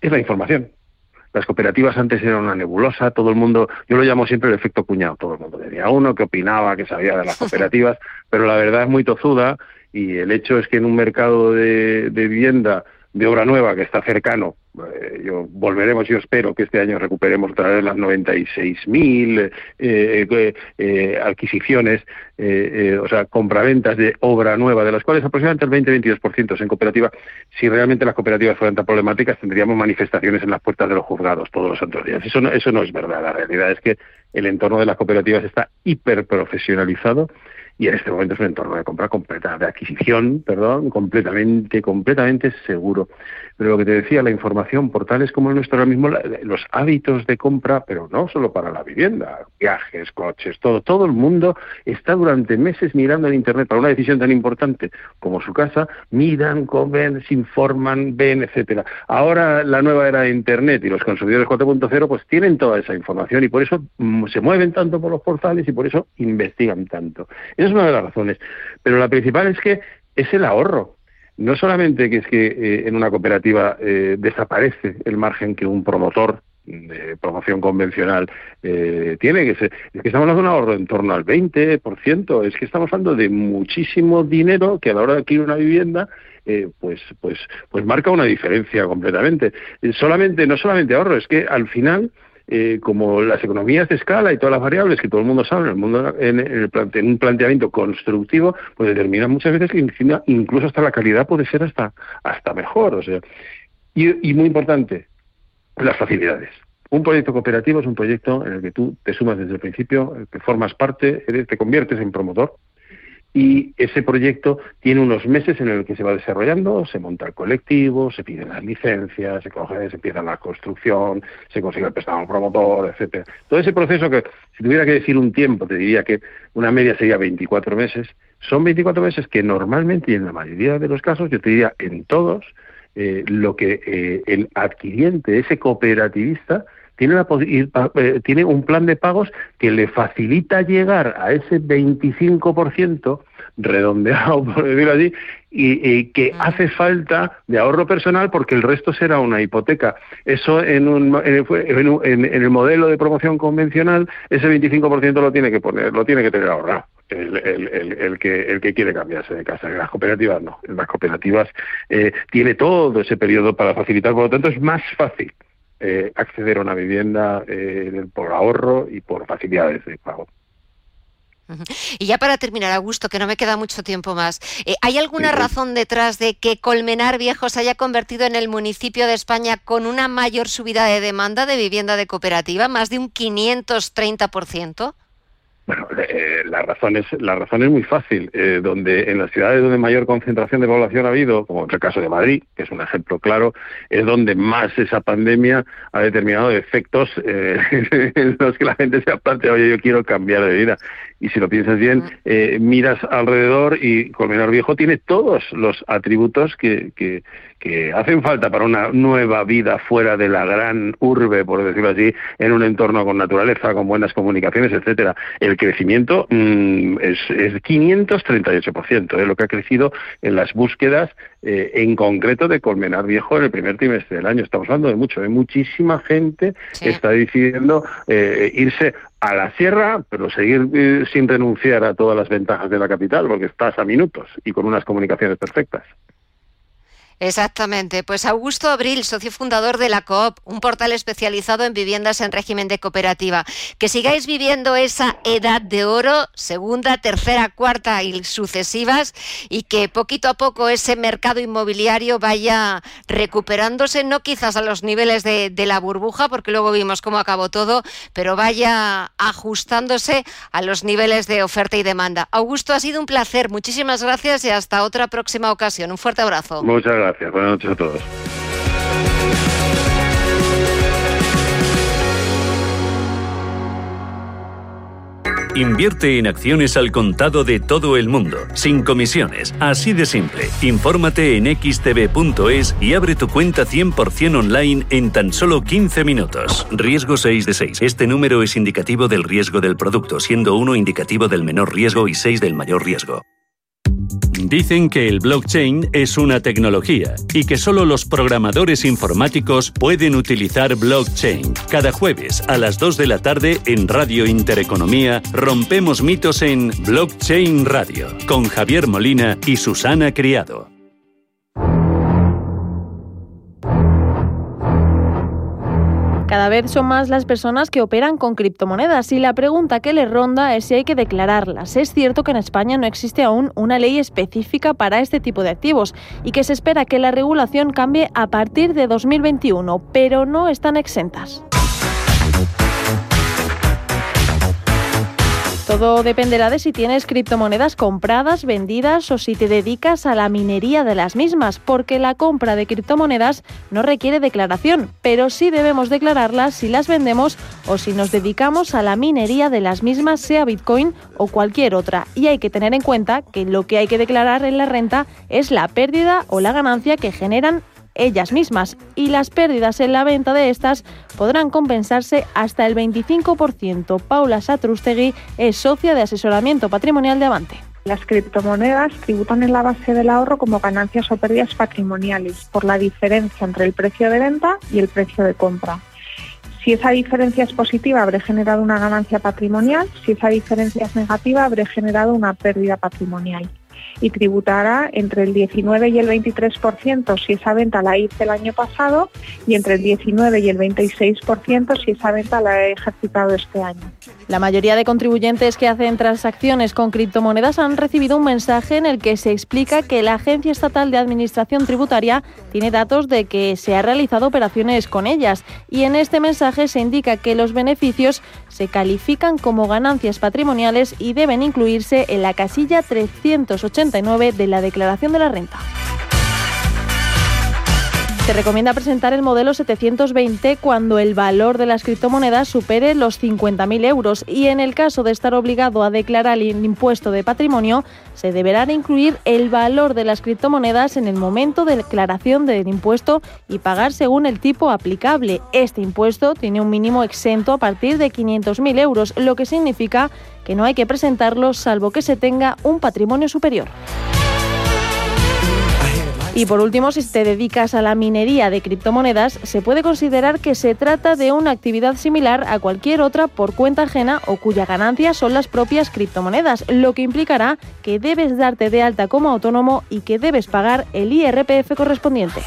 es la información. Las cooperativas antes eran una nebulosa, todo el mundo, yo lo llamo siempre el efecto cuñado, todo el mundo tenía uno que opinaba, que sabía de las [laughs] cooperativas, pero la verdad es muy tozuda y el hecho es que en un mercado de vivienda de obra nueva que está cercano, eh, yo volveremos, yo espero que este año recuperemos otra vez las 96.000 eh, eh, eh, adquisiciones, o sea, compraventas de obra nueva, de las cuales aproximadamente el 20-22% es en cooperativa. Si realmente las cooperativas fueran tan problemáticas, tendríamos manifestaciones en las puertas de los juzgados todos los santos días. Eso no, eso no es verdad. La realidad es que el entorno de las cooperativas está hiperprofesionalizado y en este momento es un entorno de compra completa, de adquisición, perdón, completamente, completamente seguro. Pero lo que te decía, la información, portales como el nuestro ahora mismo, los hábitos de compra, pero no solo para la vivienda, viajes, coches, todo, todo el mundo está durante meses mirando en Internet para una decisión tan importante como su casa, miran, comen, se informan, ven, etcétera. Ahora la nueva era de Internet y los consumidores 4.0 pues tienen toda esa información y por eso mm, se mueven tanto por los portales y por eso investigan tanto. Es una de las razones. Pero la principal es que es el ahorro no solamente que es que eh, en una cooperativa eh, desaparece el margen que un promotor de promoción convencional eh, tiene, que es que estamos hablando de un ahorro en torno al 20%, es que estamos hablando de muchísimo dinero que a la hora de adquirir una vivienda pues pues pues marca una diferencia completamente. solamente no solamente ahorro, es que al final eh, como las economías de escala y todas las variables que todo el mundo sabe en el mundo en, el en un planteamiento constructivo, pues determinan muchas veces que incluso hasta la calidad puede ser hasta hasta mejor, o sea, y, y muy importante, las facilidades. Un proyecto cooperativo es un proyecto en el que tú te sumas desde el principio, que formas parte, te conviertes en promotor, y ese proyecto tiene unos meses en el que se va desarrollando, se monta el colectivo, se piden las licencias, se coge, se empieza la construcción, se consigue el préstamo promotor, etcétera. Todo ese proceso que, si tuviera que decir un tiempo, te diría que una media sería 24 meses, son 24 meses que normalmente y en la mayoría de los casos, yo te diría en todos, eh, lo que eh, el adquiriente, ese cooperativista, tiene, eh, tiene un plan de pagos que le facilita llegar a ese 25% redondeado, [laughs] por decirlo así, y, que hace falta de ahorro personal porque el resto será una hipoteca. Eso en, un, en, el modelo de promoción convencional, ese 25% lo tiene que poner, lo tiene que tener ahorrado. El, el, el, que, el que quiere cambiarse de casa. En las cooperativas no. En las cooperativas eh, tiene todo ese periodo para facilitar, por lo tanto es más fácil eh, acceder a una vivienda eh, por ahorro y por facilidades de pago. Y ya para terminar, Augusto, que no me queda mucho tiempo más, eh, ¿hay alguna razón detrás de que Colmenar Viejo se haya convertido en el municipio de España con una mayor subida de demanda de vivienda de cooperativa, más de un 530%? Bueno, eh, la, razón es, la razón es muy fácil. Eh, donde En las ciudades donde mayor concentración de población ha habido, como en el caso de Madrid, que es un ejemplo claro, es donde más esa pandemia ha determinado efectos eh, [laughs] en los que la gente se ha planteado, oye, yo quiero cambiar de vida. Y si lo piensas bien, eh, miras alrededor y Colmenar Viejo tiene todos los atributos que, que, que hacen falta para una nueva vida fuera de la gran urbe, por decirlo así, en un entorno con naturaleza, con buenas comunicaciones, etcétera. El crecimiento mm, es, es 538%, es lo que ha crecido en las búsquedas, eh, en concreto de Colmenar Viejo en el primer trimestre del año. Estamos hablando de mucho, de muchísima gente está decidiendo eh, irse a la sierra, pero seguir eh, sin renunciar a todas las ventajas de la capital, porque estás a minutos y con unas comunicaciones perfectas. Exactamente. Pues Augusto Abril, socio fundador de la COOP, un portal especializado en viviendas en régimen de cooperativa. Que sigáis viviendo esa edad de oro, segunda, tercera, cuarta y sucesivas, y que poquito a poco ese mercado inmobiliario vaya recuperándose, no quizás a los niveles de, la burbuja, porque luego vimos cómo acabó todo, pero vaya ajustándose a los niveles de oferta y demanda. Augusto, ha sido un placer. Muchísimas gracias y hasta otra próxima ocasión. Un fuerte abrazo. Muchas gracias gracias. Buenas noches a todos. Invierte en acciones al contado de todo el mundo, sin comisiones, así de simple. Infórmate en xtb.es y abre tu cuenta 100% online en tan solo 15 minutos. Riesgo 6 de 6. Este número es indicativo del riesgo del producto, siendo 1 indicativo del menor riesgo y 6 del mayor riesgo. Dicen que el blockchain es una tecnología y que solo los programadores informáticos pueden utilizar blockchain. Cada jueves a las 2 de la tarde en Radio Intereconomía rompemos mitos en Blockchain Radio con Javier Molina y Susana Criado. Cada vez son más las personas que operan con criptomonedas y la pregunta que les ronda es si hay que declararlas. Es cierto que en España no existe aún una ley específica para este tipo de activos y que se espera que la regulación cambie a partir de 2021, pero no están exentas. Todo dependerá de si tienes criptomonedas compradas, vendidas o si te dedicas a la minería de las mismas, porque la compra de criptomonedas no requiere declaración, pero sí debemos declararlas si las vendemos o si nos dedicamos a la minería de las mismas, sea Bitcoin o cualquier otra. Y hay que tener en cuenta que lo que hay que declarar en la renta es la pérdida o la ganancia que generan ellas mismas y las pérdidas en la venta de estas podrán compensarse hasta el 25%. Paula Satrustegui es socia de asesoramiento patrimonial de Avante. Las criptomonedas tributan en la base del ahorro como ganancias o pérdidas patrimoniales por la diferencia entre el precio de venta y el precio de compra. Si esa diferencia es positiva, habré generado una ganancia patrimonial. Si esa diferencia es negativa, habré generado una pérdida patrimonial y tributará entre el 19 y el 23% si esa venta la hice el año pasado y entre el 19 y el 26% si esa venta la he ejercitado este año. La mayoría de contribuyentes que hacen transacciones con criptomonedas han recibido un mensaje en el que se explica que la Agencia Estatal de Administración Tributaria tiene datos de que se han realizado operaciones con ellas y en este mensaje se indica que los beneficios se califican como ganancias patrimoniales y deben incluirse en la casilla 389 de la declaración de la renta. Se recomienda presentar el modelo 720 cuando el valor de las criptomonedas supere los 50.000 euros y en el caso de estar obligado a declarar el impuesto de patrimonio, se deberá incluir el valor de las criptomonedas en el momento de declaración del impuesto y pagar según el tipo aplicable. Este impuesto tiene un mínimo exento a partir de 500.000 euros, lo que significa que no hay que presentarlo salvo que se tenga un patrimonio superior. Y por último, si te dedicas a la minería de criptomonedas, se puede considerar que se trata de una actividad similar a cualquier otra por cuenta ajena o cuya ganancia son las propias criptomonedas, lo que implicará que debes darte de alta como autónomo y que debes pagar el IRPF correspondiente.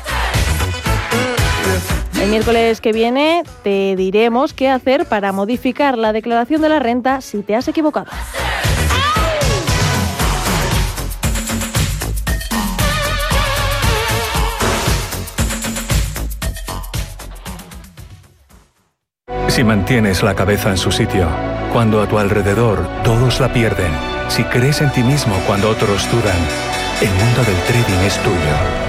El miércoles que viene te diremos qué hacer para modificar la declaración de la renta si te has equivocado. Si mantienes la cabeza en su sitio, cuando a tu alrededor todos la pierden, si crees en ti mismo cuando otros dudan, el mundo del trading es tuyo.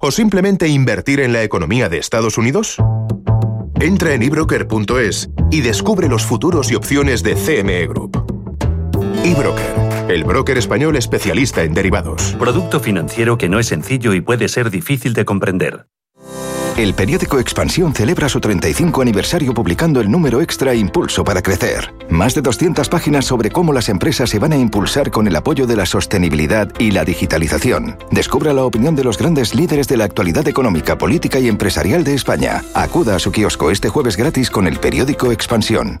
o simplemente invertir en la economía de Estados Unidos? Entra en ebroker.es y descubre los futuros y opciones de CME Group. eBroker, el broker español especialista en derivados. Producto financiero que no es sencillo y puede ser difícil de comprender. El periódico Expansión celebra su 35 aniversario publicando el número extra Impulso para Crecer. Más de 200 páginas sobre cómo las empresas se van a impulsar con el apoyo de la sostenibilidad y la digitalización. Descubra la opinión de los grandes líderes de la actualidad económica, política y empresarial de España. Acuda a su kiosco este jueves gratis con el periódico Expansión.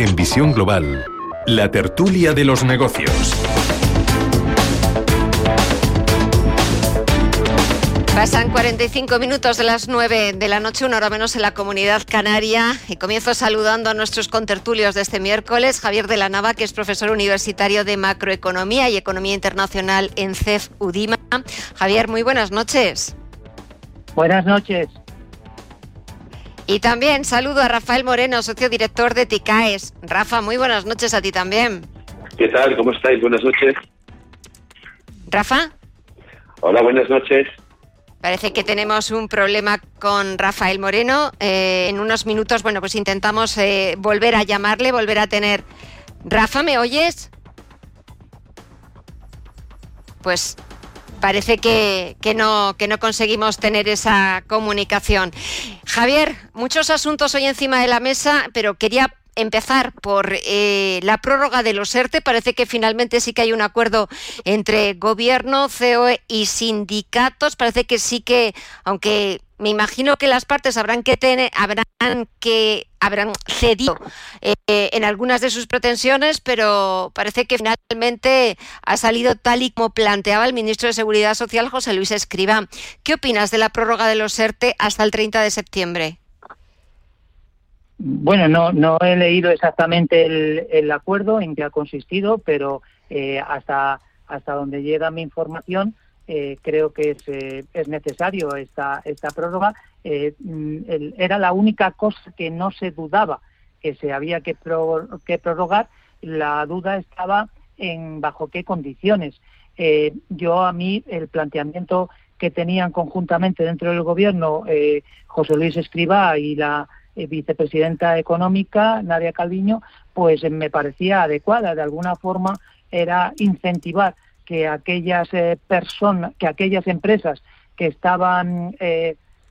En Visión Global, la tertulia de los negocios. Pasan 45 minutos de las 9 de la noche, una hora menos en la comunidad canaria. Y comienzo saludando a nuestros contertulios de este miércoles. Javier de la Nava, que es profesor universitario de macroeconomía y economía internacional en CEF UDIMA. Javier, muy buenas noches. Buenas noches. Y también saludo a Rafael Moreno, socio director de TICAES. Rafa, muy buenas noches a ti también. ¿Qué tal? ¿Cómo estáis? Buenas noches. Rafa. Hola, buenas noches. Parece que tenemos un problema con Rafael Moreno. Eh, en unos minutos, bueno, pues intentamos eh, volver a llamarle, volver a tener... Rafa, ¿me oyes? Pues parece que, no, que no conseguimos tener esa comunicación. Javier, muchos asuntos hoy encima de la mesa, pero quería empezar por eh, la prórroga de los ERTE. Parece que finalmente sí que hay un acuerdo entre gobierno, COE y sindicatos. Parece que sí que, aunque me imagino que las partes habrán que tener, habrán que habrán cedido eh, en algunas de sus pretensiones, pero parece que finalmente ha salido tal y como planteaba el ministro de Seguridad Social, José Luis Escriba. ¿Qué opinas de la prórroga de los ERTE hasta el 30 de septiembre? Bueno, no, no he leído exactamente el, acuerdo en qué ha consistido, pero eh, hasta, hasta donde llega mi información, eh, creo que es, eh, es, necesario esta, esta prórroga. Mm, era la única cosa que no se dudaba que se había que, que prorrogar. La duda estaba en bajo qué condiciones. yo a mí el planteamiento que tenían conjuntamente dentro del gobierno José Luis Escriba y la eh, vicepresidenta económica, Nadia Calviño, pues eh, me parecía adecuada. De alguna forma era incentivar que aquellas eh, personas, que aquellas empresas que estaban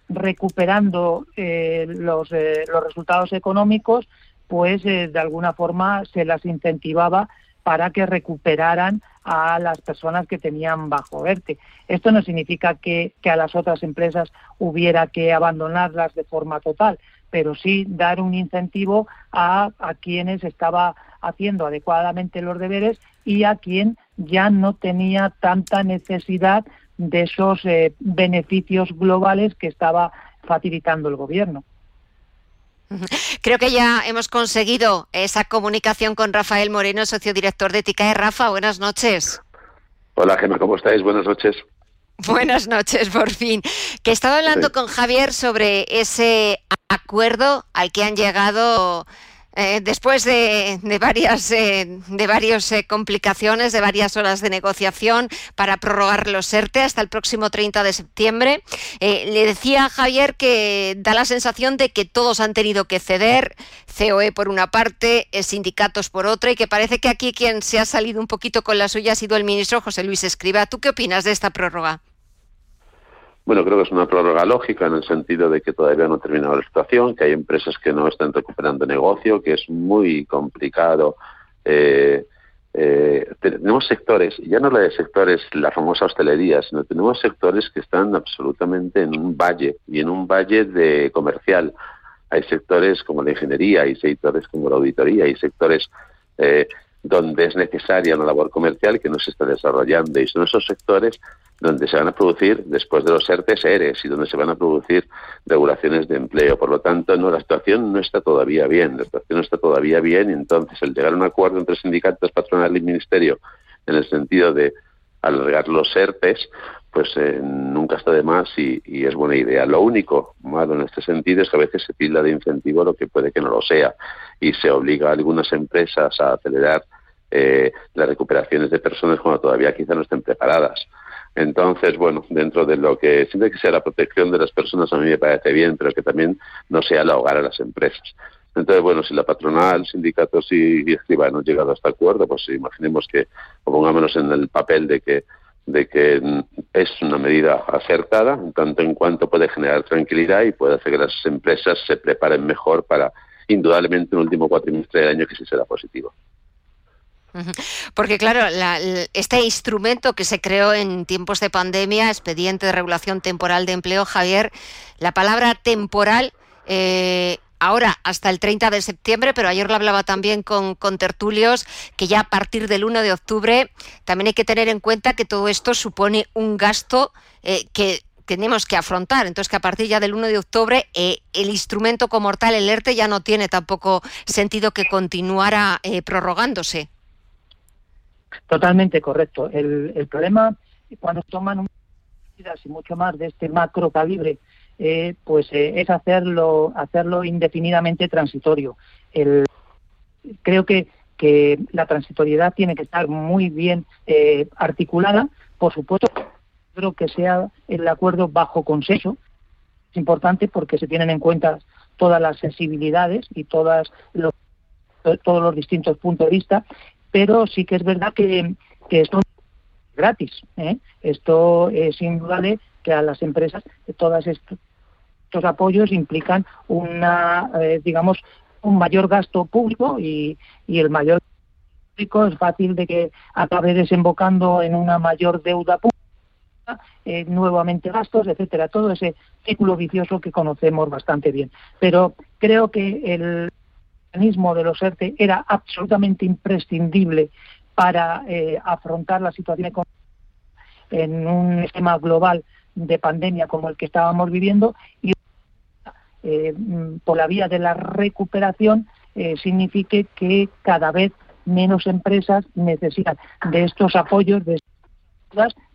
recuperando los, los resultados económicos, pues de alguna forma se las incentivaba para que recuperaran a las personas que tenían bajo ERTE. Esto no significa que, que, a las otras empresas hubiera que abandonarlas de forma total, pero sí dar un incentivo a, quienes estaba haciendo adecuadamente los deberes y a quien ya no tenía tanta necesidad de esos eh, beneficios globales que estaba facilitando el gobierno. Creo que ya hemos conseguido esa comunicación con Rafael Moreno, socio director de TICAE. Rafa, buenas noches. Hola Gemma, ¿cómo estáis? Buenas noches. [laughs] Buenas noches, por fin. Que estaba hablando con Javier sobre ese acuerdo al que han llegado eh, después de, varias eh, de varias eh, complicaciones, de varias horas de negociación para prorrogar los ERTE hasta el próximo 30 de septiembre, le decía a Javier que da la sensación de que todos han tenido que ceder, COE por una parte, sindicatos por otra, y que parece que aquí quien se ha salido un poquito con la suya ha sido el ministro José Luis Escriba. ¿Tú qué opinas de esta prórroga? Bueno, creo que es una prórroga lógica en el sentido de que todavía no ha terminado la situación, que hay empresas que no están recuperando negocio, que es muy complicado. Eh, eh, tenemos sectores, ya no la de sectores, la famosa hostelería, sino tenemos sectores que están absolutamente en un valle y en un valle de comercial. Hay sectores como la ingeniería, hay sectores como la auditoría, hay sectores eh, donde es necesaria una labor comercial que no se está desarrollando y son esos sectores donde se van a producir, después de los ERTES, ERES y donde se van a producir regulaciones de empleo. Por lo tanto, no, la situación no está todavía bien, la situación no está todavía bien y entonces el llegar a un acuerdo entre sindicatos, patronal y ministerio en el sentido de alargar los ERTES, pues eh, nunca está de más y, y, es buena idea. Lo único malo en este sentido es que a veces se tilda de incentivo lo que puede que no lo sea y se obliga a algunas empresas a acelerar eh, las recuperaciones de personas cuando todavía quizá no estén preparadas. Entonces, bueno, dentro de lo que siempre que sea la protección de las personas a mí me parece bien, pero que también no sea la hogar a las empresas. Entonces, bueno, si la patronal, sindicatos y, escriba no han llegado a este acuerdo, pues imaginemos que, o pongámonos en el papel de que de que es una medida acertada, en tanto en cuanto puede generar tranquilidad y puede hacer que las empresas se preparen mejor para, indudablemente, un último cuatrimestre del año que sí será positivo. Porque claro, este instrumento que se creó en tiempos de pandemia, expediente de regulación temporal de empleo, Javier, la palabra temporal, eh, ahora hasta el 30 de septiembre, pero ayer lo hablaba también con, tertulios, que ya a partir del 1 de octubre también hay que tener en cuenta que todo esto supone un gasto eh, que tenemos que afrontar. Entonces, que a partir ya del 1 de octubre, eh, el instrumento como tal, el ERTE, ya no tiene tampoco sentido que continuara prorrogándose. Totalmente correcto. El, el problema, cuando toman medidas y mucho más de este macro calibre, eh, pues eh, es hacerlo, hacerlo indefinidamente transitorio. El, creo que, que la transitoriedad tiene que estar muy bien eh, articulada. Por supuesto, creo que sea el acuerdo bajo consenso. Es importante porque se tienen en cuenta todas las sensibilidades y todas los, todos los distintos puntos de vista pero sí que es verdad que, esto es gratis. ¿eh? Esto es indudable que a las empresas todos estos, apoyos implican una, eh, digamos, un mayor gasto público y, el mayor público es fácil de que acabe desembocando en una mayor deuda pública, eh, nuevamente gastos, etcétera, todo ese círculo vicioso que conocemos bastante bien. Pero creo que el mecanismo de los ERTE era absolutamente imprescindible para eh, afrontar la situación económica en un esquema global de pandemia como el que estábamos viviendo y eh, por la vía de la recuperación eh, signifique que cada vez menos empresas necesitan de estos apoyos, de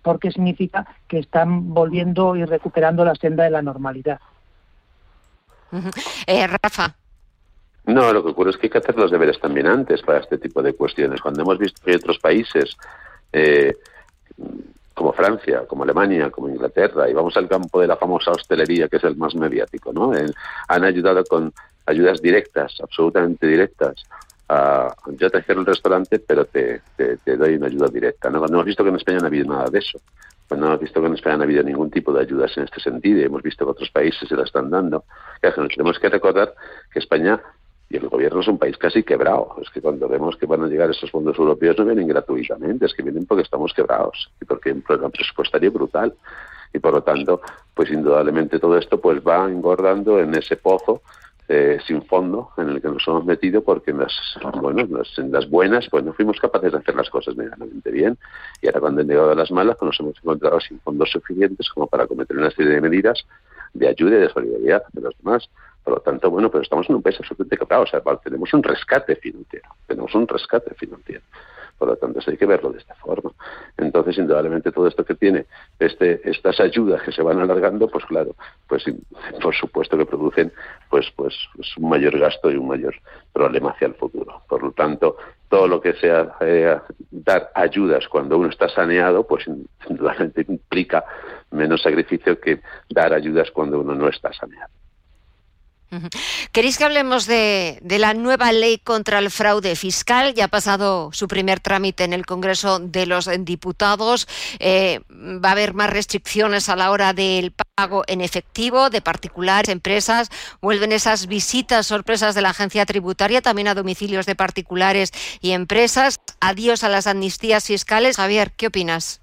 porque significa que están volviendo y recuperando la senda de la normalidad. Rafa. No, lo que ocurre es que hay que hacer los deberes también antes para este tipo de cuestiones. Cuando hemos visto que hay otros países, eh, como Francia, como Alemania, como Inglaterra, y vamos al campo de la famosa hostelería, que es el más mediático, ¿no? han ayudado con ayudas directas, absolutamente directas. A, yo te cierro el restaurante, pero te, doy una ayuda directa. ¿no? hemos visto que en España no ha habido nada de eso. Cuando hemos visto que en España no ha habido ningún tipo de ayudas en este sentido hemos visto que otros países se la están dando. Claro, tenemos que recordar que España y el gobierno es un país casi quebrado. Es que cuando vemos que van a llegar esos fondos europeos no vienen gratuitamente, es que vienen porque estamos quebrados y porque hay un problema presupuestario brutal. Y por lo tanto, pues indudablemente todo esto pues va engordando en ese pozo eh, sin fondo en el que nos hemos metido porque en las, bueno, en las, buenas pues no fuimos capaces de hacer las cosas medianamente bien y ahora cuando han llegado a las malas pues nos hemos encontrado sin fondos suficientes como para cometer una serie de medidas de ayuda y de solidaridad de los demás. Por lo tanto, bueno, pero estamos en un país absolutamente quebrado. O sea, tenemos un rescate financiero. Tenemos un rescate financiero. Por lo tanto, hay que verlo de esta forma. Entonces, indudablemente, todo esto que tiene este, estas ayudas que se van alargando, pues claro, pues por supuesto que producen pues, pues, pues un mayor gasto y un mayor problema hacia el futuro. Por lo tanto, todo lo que sea eh, dar ayudas cuando uno está saneado, pues indudablemente implica menos sacrificio que dar ayudas cuando uno no está saneado. ¿Queréis que hablemos de, la nueva ley contra el fraude fiscal? Ya ha pasado su primer trámite en el Congreso de los Diputados. Eh, va a haber más restricciones a la hora del pago en efectivo de particulares, empresas. Vuelven esas visitas sorpresas de la agencia tributaria también a domicilios de particulares y empresas. Adiós a las amnistías fiscales. Javier, ¿qué opinas?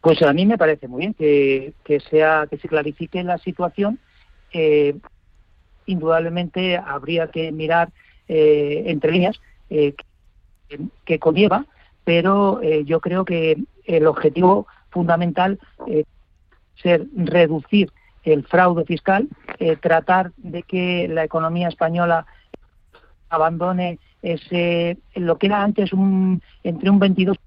Pues a mí me parece muy bien que, sea que se clarifique la situación. Eh, indudablemente habría que mirar eh, entre líneas eh, que, conlleva, pero eh, yo creo que el objetivo fundamental es ser reducir el fraude fiscal, tratar de que la economía española abandone ese lo que era antes un entre un 22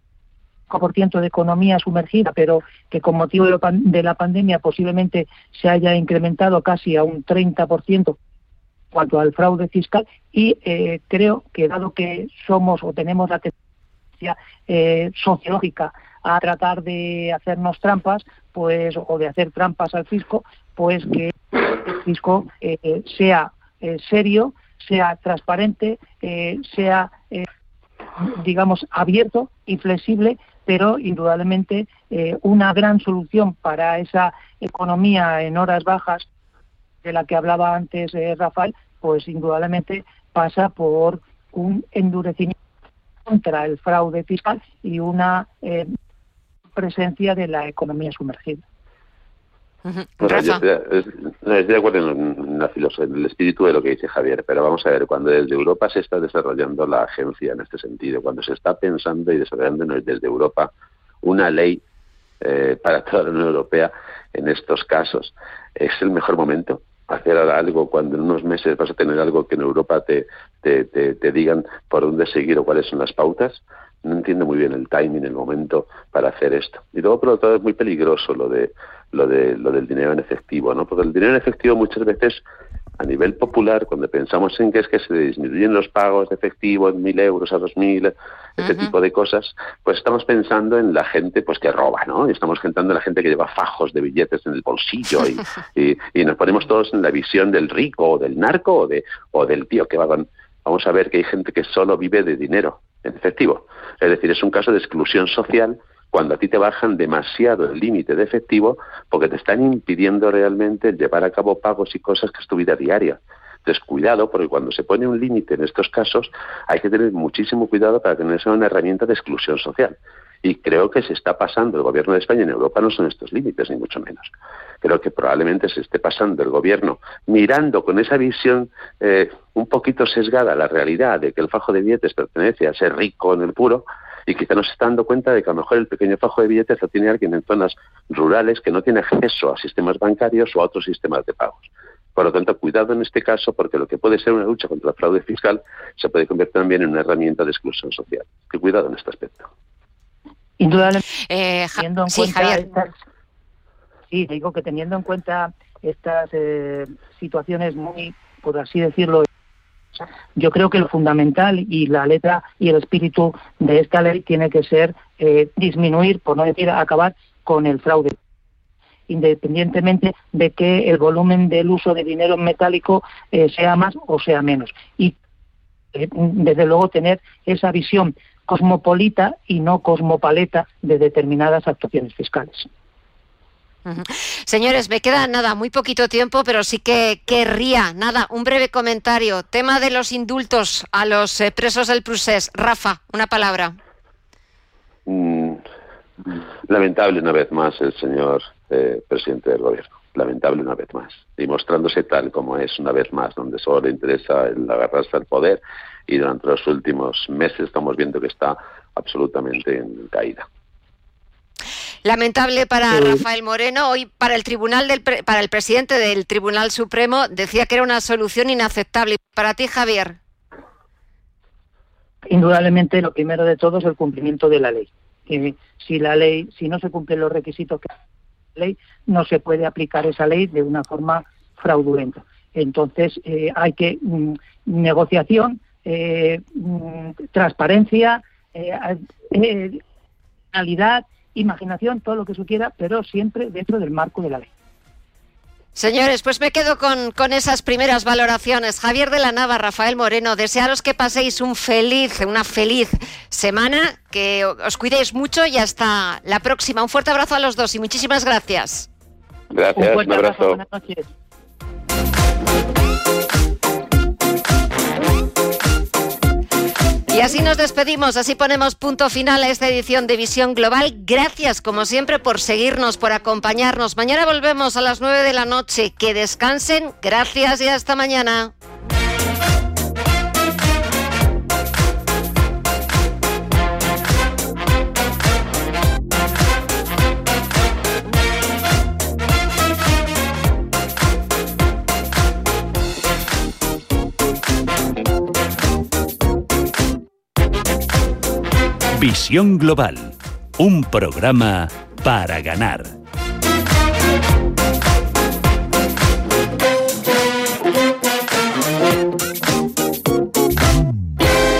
de economía sumergida, pero que con motivo de la pandemia posiblemente se haya incrementado casi a un 30% cuanto al fraude fiscal y eh, creo que dado que somos o tenemos la tendencia eh, sociológica a tratar de hacernos trampas, pues o de hacer trampas al fisco, pues que el fisco eh, sea serio, sea transparente, sea digamos abierto y flexible, pero indudablemente una gran solución para esa economía en horas bajas de la que hablaba antes eh, Rafael, pues indudablemente pasa por un endurecimiento contra el fraude fiscal y una eh, presencia de la economía sumergida. estoy, de acuerdo en, la filosofía, en el espíritu de lo que dice Javier, pero vamos a ver, cuando desde Europa se está desarrollando la agencia en este sentido, cuando se está pensando y desarrollando desde Europa una ley eh, para toda la Unión Europea en estos casos, es el mejor momento hacer algo cuando en unos meses vas a tener algo que en Europa te, te, te, digan por dónde seguir o cuáles son las pautas. No entiendo muy bien el timing, el momento para hacer esto. Y luego, por lo tanto, es muy peligroso lo de lo de lo del dinero en efectivo, ¿no? Porque el dinero en efectivo muchas veces a nivel popular, cuando pensamos en que es que se disminuyen los pagos de efectivo en mil euros a dos mil, ese tipo de cosas, pues estamos pensando en la gente pues que roba, ¿no? Y estamos pensando en la gente que lleva fajos de billetes en el bolsillo [laughs] y, y, nos ponemos todos en la visión del rico o del narco o, de, o del tío que va con... Vamos a ver que hay gente que solo vive de dinero en efectivo. Es decir, es un caso de exclusión social cuando a ti te bajan demasiado el límite de efectivo porque te están impidiendo realmente llevar a cabo pagos y cosas que es tu vida diaria. Entonces, cuidado, porque cuando se pone un límite en estos casos, hay que tener muchísimo cuidado para tener una herramienta de exclusión social. Y creo que se está pasando el gobierno de España en Europa no son estos límites, ni mucho menos. Creo que probablemente se esté pasando el gobierno mirando con esa visión eh, un poquito sesgada la realidad de que el fajo de billetes pertenece a ser rico en el puro, y quizá no se está dando cuenta de que a lo mejor el pequeño fajo de billetes lo tiene alguien en zonas rurales que no tiene acceso a sistemas bancarios o a otros sistemas de pagos. Por lo tanto, cuidado en este caso, porque lo que puede ser una lucha contra el fraude fiscal se puede convertir también en una herramienta de exclusión social. Que cuidado en este aspecto. Indudablemente, eh, teniendo en cuenta estas, sí, digo que teniendo en cuenta estas eh, situaciones muy, por así decirlo, yo creo que lo fundamental y la letra y el espíritu de esta ley tiene que ser eh, disminuir, por no decir acabar con el fraude independientemente de que el volumen del uso de dinero metálico eh, sea más o sea menos. Y eh, desde luego tener esa visión cosmopolita y no cosmopaleta de determinadas actuaciones fiscales. Señores, me queda nada, muy poquito tiempo, pero sí que querría, nada, un breve comentario. Tema de los indultos a los eh, presos del Prusés. Rafa, una palabra. Mm, lamentable una vez más el señor eh, presidente del gobierno. Lamentable una vez más. Y mostrándose tal como es una vez más, donde solo le interesa el agarrarse al poder y durante los últimos meses estamos viendo que está absolutamente en caída. Lamentable para Rafael Moreno. Hoy para el tribunal del para el presidente del Tribunal Supremo decía que era una solución inaceptable. Para ti, Javier. indudablemente lo primero de todo es el cumplimiento de la ley. si la ley, si no se cumplen los requisitos que la ley, no se puede aplicar esa ley de una forma fraudulenta. Entonces eh, hay que mm, negociación, eh, mm, transparencia, eh, realidad, imaginación, todo lo que se quiera, pero siempre dentro del marco de la ley. Señores, pues me quedo con, con, esas primeras valoraciones. Javier de la Nava, Rafael Moreno, desearos que paséis un feliz, una feliz semana, que os cuidéis mucho y hasta la próxima. Un fuerte abrazo a los dos y muchísimas gracias. Gracias, un, abrazo. Buenas noches. Y así nos despedimos, así ponemos punto final a esta edición de Visión Global. Gracias, como siempre, por seguirnos, por acompañarnos. Mañana volvemos a las 9 de la noche. Que descansen. Gracias y hasta mañana. Visión Global, un programa para ganar.